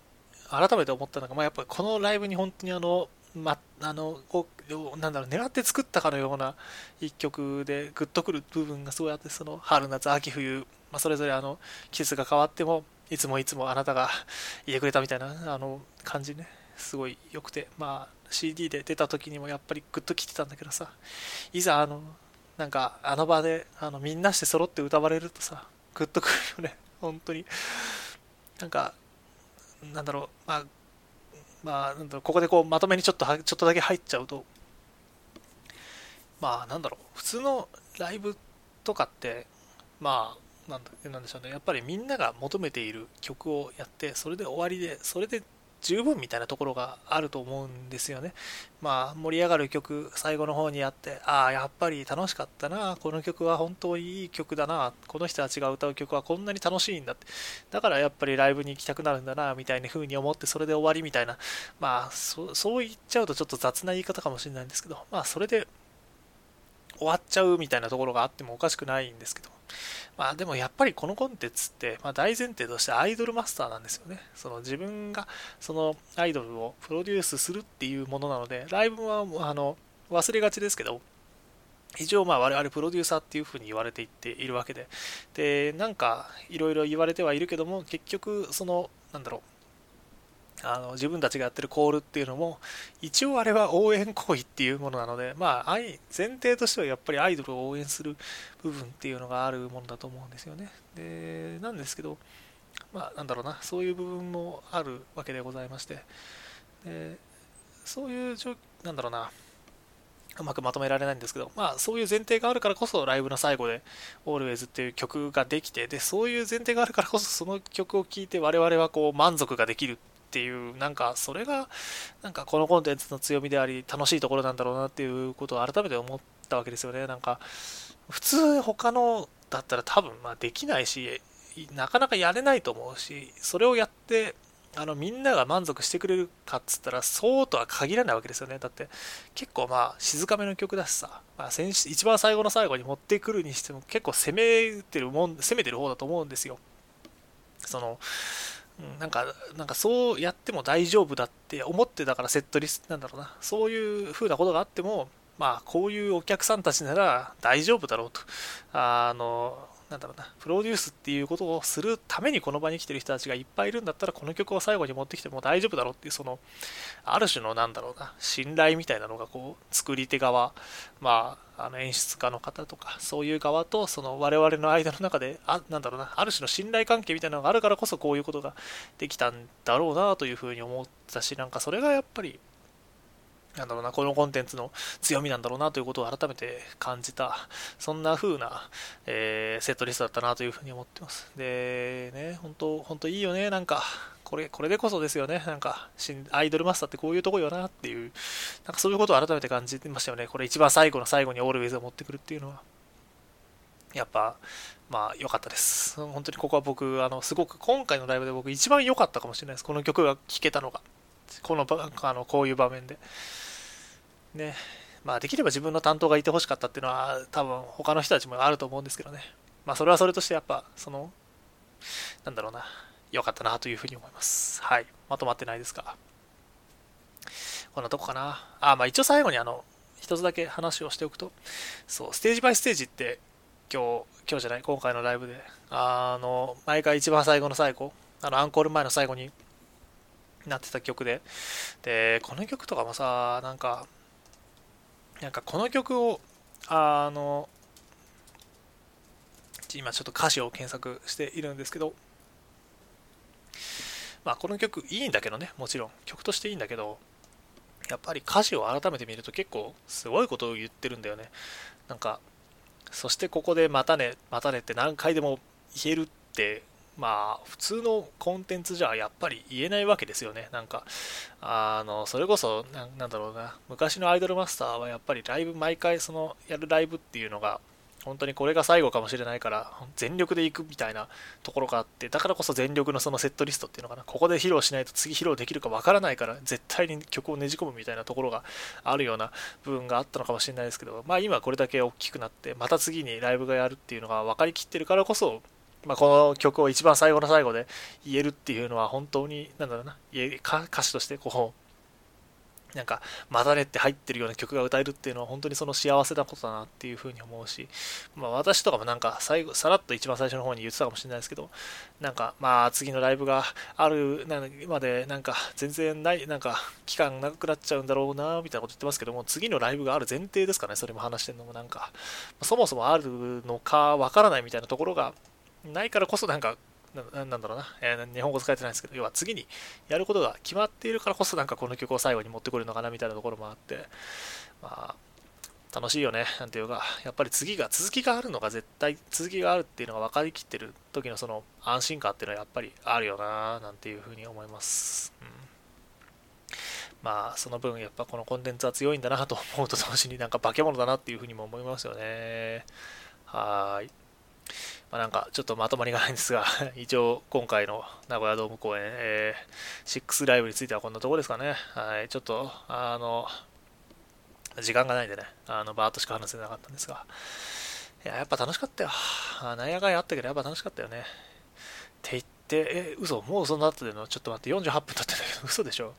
改めて思ったのが、まあ、やっぱりこのライブに本当にあの、ま、あのこうなんだろう狙って作ったかのような一曲でグッとくる部分がすごいあってその春夏秋冬、まあ、それぞれあの季節が変わってもいつもいつもあなたが <laughs> いてくれたみたいなあの感じねすごい良くてまあ CD で出た時にもやっぱりグッときてたんだけどさいざあのなんかあの場であのみんなして揃って歌われるとさグッとくるよね。本当に。なんかなんだろう、まあ、まあ、なんだろう、ここでこう、まとめにちょっと、ちょっとだけ入っちゃうと、まあ、なんだろう、普通のライブとかって、まあ、なんだなんでしょうね、やっぱりみんなが求めている曲をやって、それで終わりで、それで十分みたいなところがあると思うんですよね。まあ、盛り上がる曲、最後の方にあって、ああ、やっぱり楽しかったな、この曲は本当にいい曲だな、この人たちが歌う曲はこんなに楽しいんだって、だからやっぱりライブに行きたくなるんだな、みたいな風に思って、それで終わりみたいな、まあそ、そう言っちゃうとちょっと雑な言い方かもしれないんですけど、まあ、それで終わっちゃうみたいなところがあってもおかしくないんですけど、まあでもやっぱりこのコンテンツって、まあ、大前提としてアイドルマスターなんですよね。その自分がそのアイドルをプロデュースするっていうものなので、ライブはあの忘れがちですけど、一応まあ我々プロデューサーっていうふうに言われていっているわけで、で、なんかいろいろ言われてはいるけども、結局その、なんだろう、あの自分たちがやってるコールっていうのも一応あれは応援行為っていうものなのでまあ前提としてはやっぱりアイドルを応援する部分っていうのがあるものだと思うんですよね。でなんですけどまあなんだろうなそういう部分もあるわけでございまして。でそういう状なんだろうなうまくまとめられないんですけど、まあそういう前提があるからこそライブの最後で Always っていう曲ができて、で、そういう前提があるからこそその曲を聴いて我々はこう満足ができるっていう、なんかそれがなんかこのコンテンツの強みであり楽しいところなんだろうなっていうことを改めて思ったわけですよね。なんか普通他のだったら多分まあできないし、なかなかやれないと思うし、それをやってあのみんなが満足してくれるかっつったらそうとは限らないわけですよねだって結構まあ静かめの曲だしさ、まあ、一番最後の最後に持ってくるにしても結構攻めてるもん攻めてる方だと思うんですよそのなんかなんかそうやっても大丈夫だって思ってだからセットリストなんだろうな。そういう風なことがあってもまあこういうお客さんたちなら大丈夫だろうと。あのなんだろうな、プロデュースっていうことをするためにこの場に来てる人たちがいっぱいいるんだったら、この曲を最後に持ってきても大丈夫だろうっていう、その、ある種のなんだろうな、信頼みたいなのが、こう、作り手側、まあ、あの演出家の方とか、そういう側と、その我々の間の中で、あ、なんだろうな、ある種の信頼関係みたいなのがあるからこそ、こういうことができたんだろうなというふうに思ったし、なんかそれがやっぱり、なんだろうな、このコンテンツの強みなんだろうなということを改めて感じた、そんな風な、えー、セットリストだったなというふうに思ってます。で、ね、本当、本当いいよね、なんか、これ、これでこそですよね、なんか、アイドルマスターってこういうとこよなっていう、なんかそういうことを改めて感じてましたよね。これ一番最後の最後にオールウェイズを持ってくるっていうのは。やっぱ、まあ良かったです。本当にここは僕、あの、すごく今回のライブで僕一番良かったかもしれないです。この曲が聴けたのが。このあのこういう場面で。ね。まあ、できれば自分の担当がいてほしかったっていうのは、多分他の人たちもあると思うんですけどね。まあ、それはそれとしてやっぱ、その、なんだろうな、良かったなというふうに思います。はい。まとまってないですか。こんなとこかな。あ、まあ一応最後にあの、一つだけ話をしておくと、そう、ステージバイステージって、今日、今日じゃない、今回のライブで、あの、毎回一番最後の最後、あの、アンコール前の最後になってた曲で、で、この曲とかもさ、なんか、なんかこの曲を、あの、今ちょっと歌詞を検索しているんですけど、まあこの曲いいんだけどね、もちろん。曲としていいんだけど、やっぱり歌詞を改めて見ると結構すごいことを言ってるんだよね。なんか、そしてここでまたね、またねって何回でも言えるってまあ、普通のコンテンツじゃやっぱり言えないわけですよね。なんか、あの、それこそな、んだろうな、昔のアイドルマスターはやっぱりライブ、毎回その、やるライブっていうのが、本当にこれが最後かもしれないから、全力で行くみたいなところがあって、だからこそ全力のそのセットリストっていうのかな、ここで披露しないと次披露できるかわからないから、絶対に曲をねじ込むみたいなところがあるような部分があったのかもしれないですけど、まあ今これだけ大きくなって、また次にライブがやるっていうのが分かりきってるからこそ、まあ、この曲を一番最後の最後で言えるっていうのは本当に、なんだろうな、歌詞としてこう、なんか、まだねって入ってるような曲が歌えるっていうのは本当にその幸せなことだなっていうふうに思うし、まあ私とかもなんか最後、さらっと一番最初の方に言ってたかもしれないですけど、なんかまあ次のライブがあるまでなんか全然ない、なんか期間長くなっちゃうんだろうなみたいなこと言ってますけども、次のライブがある前提ですかね、それも話してるのもなんか、そもそもあるのかわからないみたいなところがないからこそなんか、ななんだろうな、えー、日本語使えてないんですけど、要は次にやることが決まっているからこそなんかこの曲を最後に持ってくるのかなみたいなところもあって、まあ、楽しいよね、なんていうか、やっぱり次が、続きがあるのが絶対、続きがあるっていうのが分かりきってる時のその安心感っていうのはやっぱりあるよな、なんていうふうに思います。うんまあ、その分、やっぱこのコンテンツは強いんだなと思うと同時になんか化け物だなっていうふうにも思いますよね。はい。まあ、なんかちょっとまとまりがないんですが、<laughs> 一応今回の名古屋ドーム公演、えー、6ライブについてはこんなとこですかね。はい、ちょっと、あの、時間がないんでね、あの、バーッとしか話せなかったんですが、いや、やっぱ楽しかったよ。なんやかんやあったけど、やっぱ楽しかったよね。って言って、え、嘘もうそんなってるの？ちょっと待って、48分経ってんだけど、<laughs> 嘘でしょ？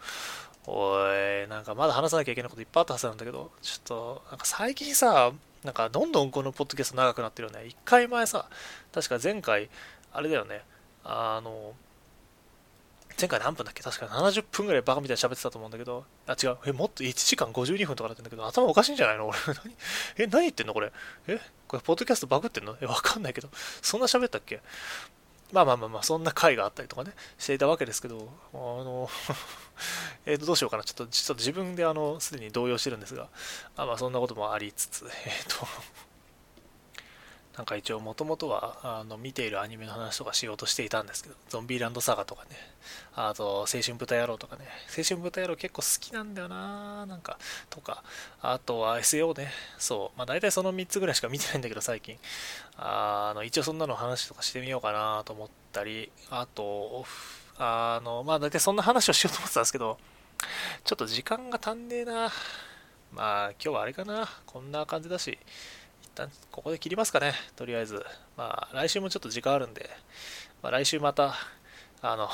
おい、なんかまだ話さなきゃいけないこといっぱいあったはずなんだけど、ちょっと、なんか最近さ、なんかどんどんこのポッドキャスト長くなってるよね。一回前さ、確か前回、あれだよね、あの、前回何分だっけ？確か70分ぐらいバカみたいに喋ってたと思うんだけど、あ、違う。え、もっと1時間52分とかなってんだけど、頭おかしいんじゃないの？俺。何？え、何言ってんのこれ？え？これ、ポッドキャストバグってんの？え、わかんないけど。そんな喋ったっけ？まあまあまあまあ、そんな回があったりとかね、していたわけですけど、あの <laughs> えっと、どうしようかな。ちょっと、ちょっと自分であの、すでに動揺してるんですが、あまあそんなこともありつつ、えっと、なんか一応もともとはあの見ているアニメの話とかしようとしていたんですけど、ゾンビーランドサガとかね、あと青春豚野郎とかね、青春豚野郎結構好きなんだよななんか、とか、あとは SAO ね、そう、まあ大体その3つぐらいしか見てないんだけど最近、あの一応そんなの話とかしてみようかなと思ったり、あと、あの、まあ大体そんな話をしようと思ってたんですけど、ちょっと時間が足んねえな。まあ今日はあれかな、こんな感じだし、旦ここで切りますかね、とりあえず。まあ、来週もちょっと時間あるんで、まあ、来週また、あの、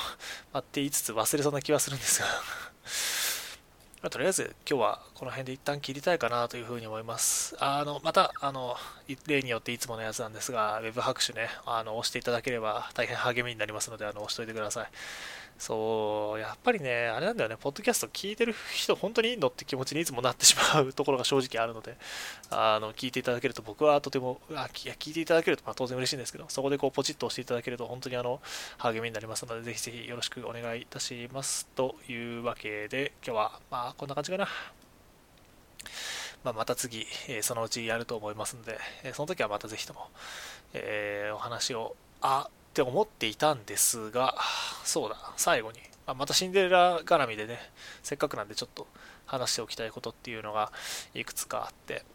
待って言いつつ忘れそうな気はするんですが <laughs> まあ、とりあえず今日はこの辺で一旦切りたいかなというふうに思います。あの、また、あの、例によっていつものやつなんですが、Web 拍手ね、あの、押していただければ大変励みになりますので、あの、押しといてください。そう、やっぱりね、あれなんだよね、ポッドキャスト聞いてる人、本当にいいのって気持ちにいつもなってしまうところが正直あるので、あの、聞いていただけると僕はとても、あいや聞いていただけるとまあ当然嬉しいんですけど、そこでこうポチッと押していただけると本当にあの、励みになりますので、ぜひぜひよろしくお願いいたします。というわけで、今日はまあこんな感じかな。まあ、また次、えー、そのうちやると思いますので、えー、その時はまたぜひとも、えー、お話を、あ、って思っていたんですが、そうだ、最後に、まあ、またシンデレラ絡みでね、せっかくなんでちょっと話しておきたいことっていうのがいくつかあって、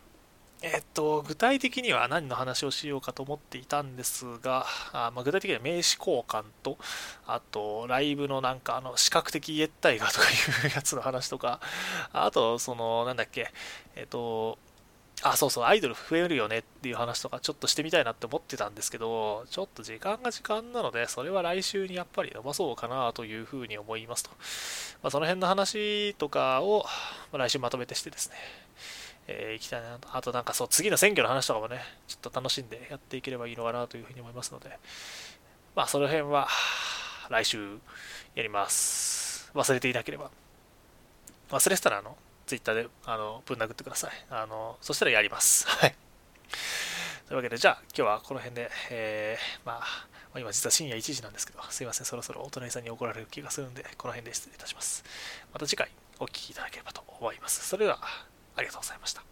えっと、具体的には何の話をしようかと思っていたんですが、あまあ、具体的には名刺交換と、あと、ライブのなんか、あの、視覚的越体画とかいうやつの話とか、あと、その、なんだっけ、えっと、あ、そうそう、アイドル増えるよねっていう話とかちょっとしてみたいなって思ってたんですけど、ちょっと時間が時間なので、それは来週にやっぱり伸ばそうかなというふうに思いますと。まあ、その辺の話とかを、ま来週まとめてしてですね、えー、いきたいなと。あとなんかそう、次の選挙の話とかもね、ちょっと楽しんでやっていければいいのかなというふうに思いますので、まあその辺は来週やります。忘れていなければ。忘れてたらあの、ツイッターであのぶん殴ってください。あのそしたらやります。<laughs> はい。というわけで、じゃあ今日はこの辺で、えー、まあ、今実は深夜1時なんですけど、すいません、そろそろお隣さんに怒られる気がするんで、この辺で失礼いたします。また次回お聴きいただければと思います。それでは、ありがとうございました。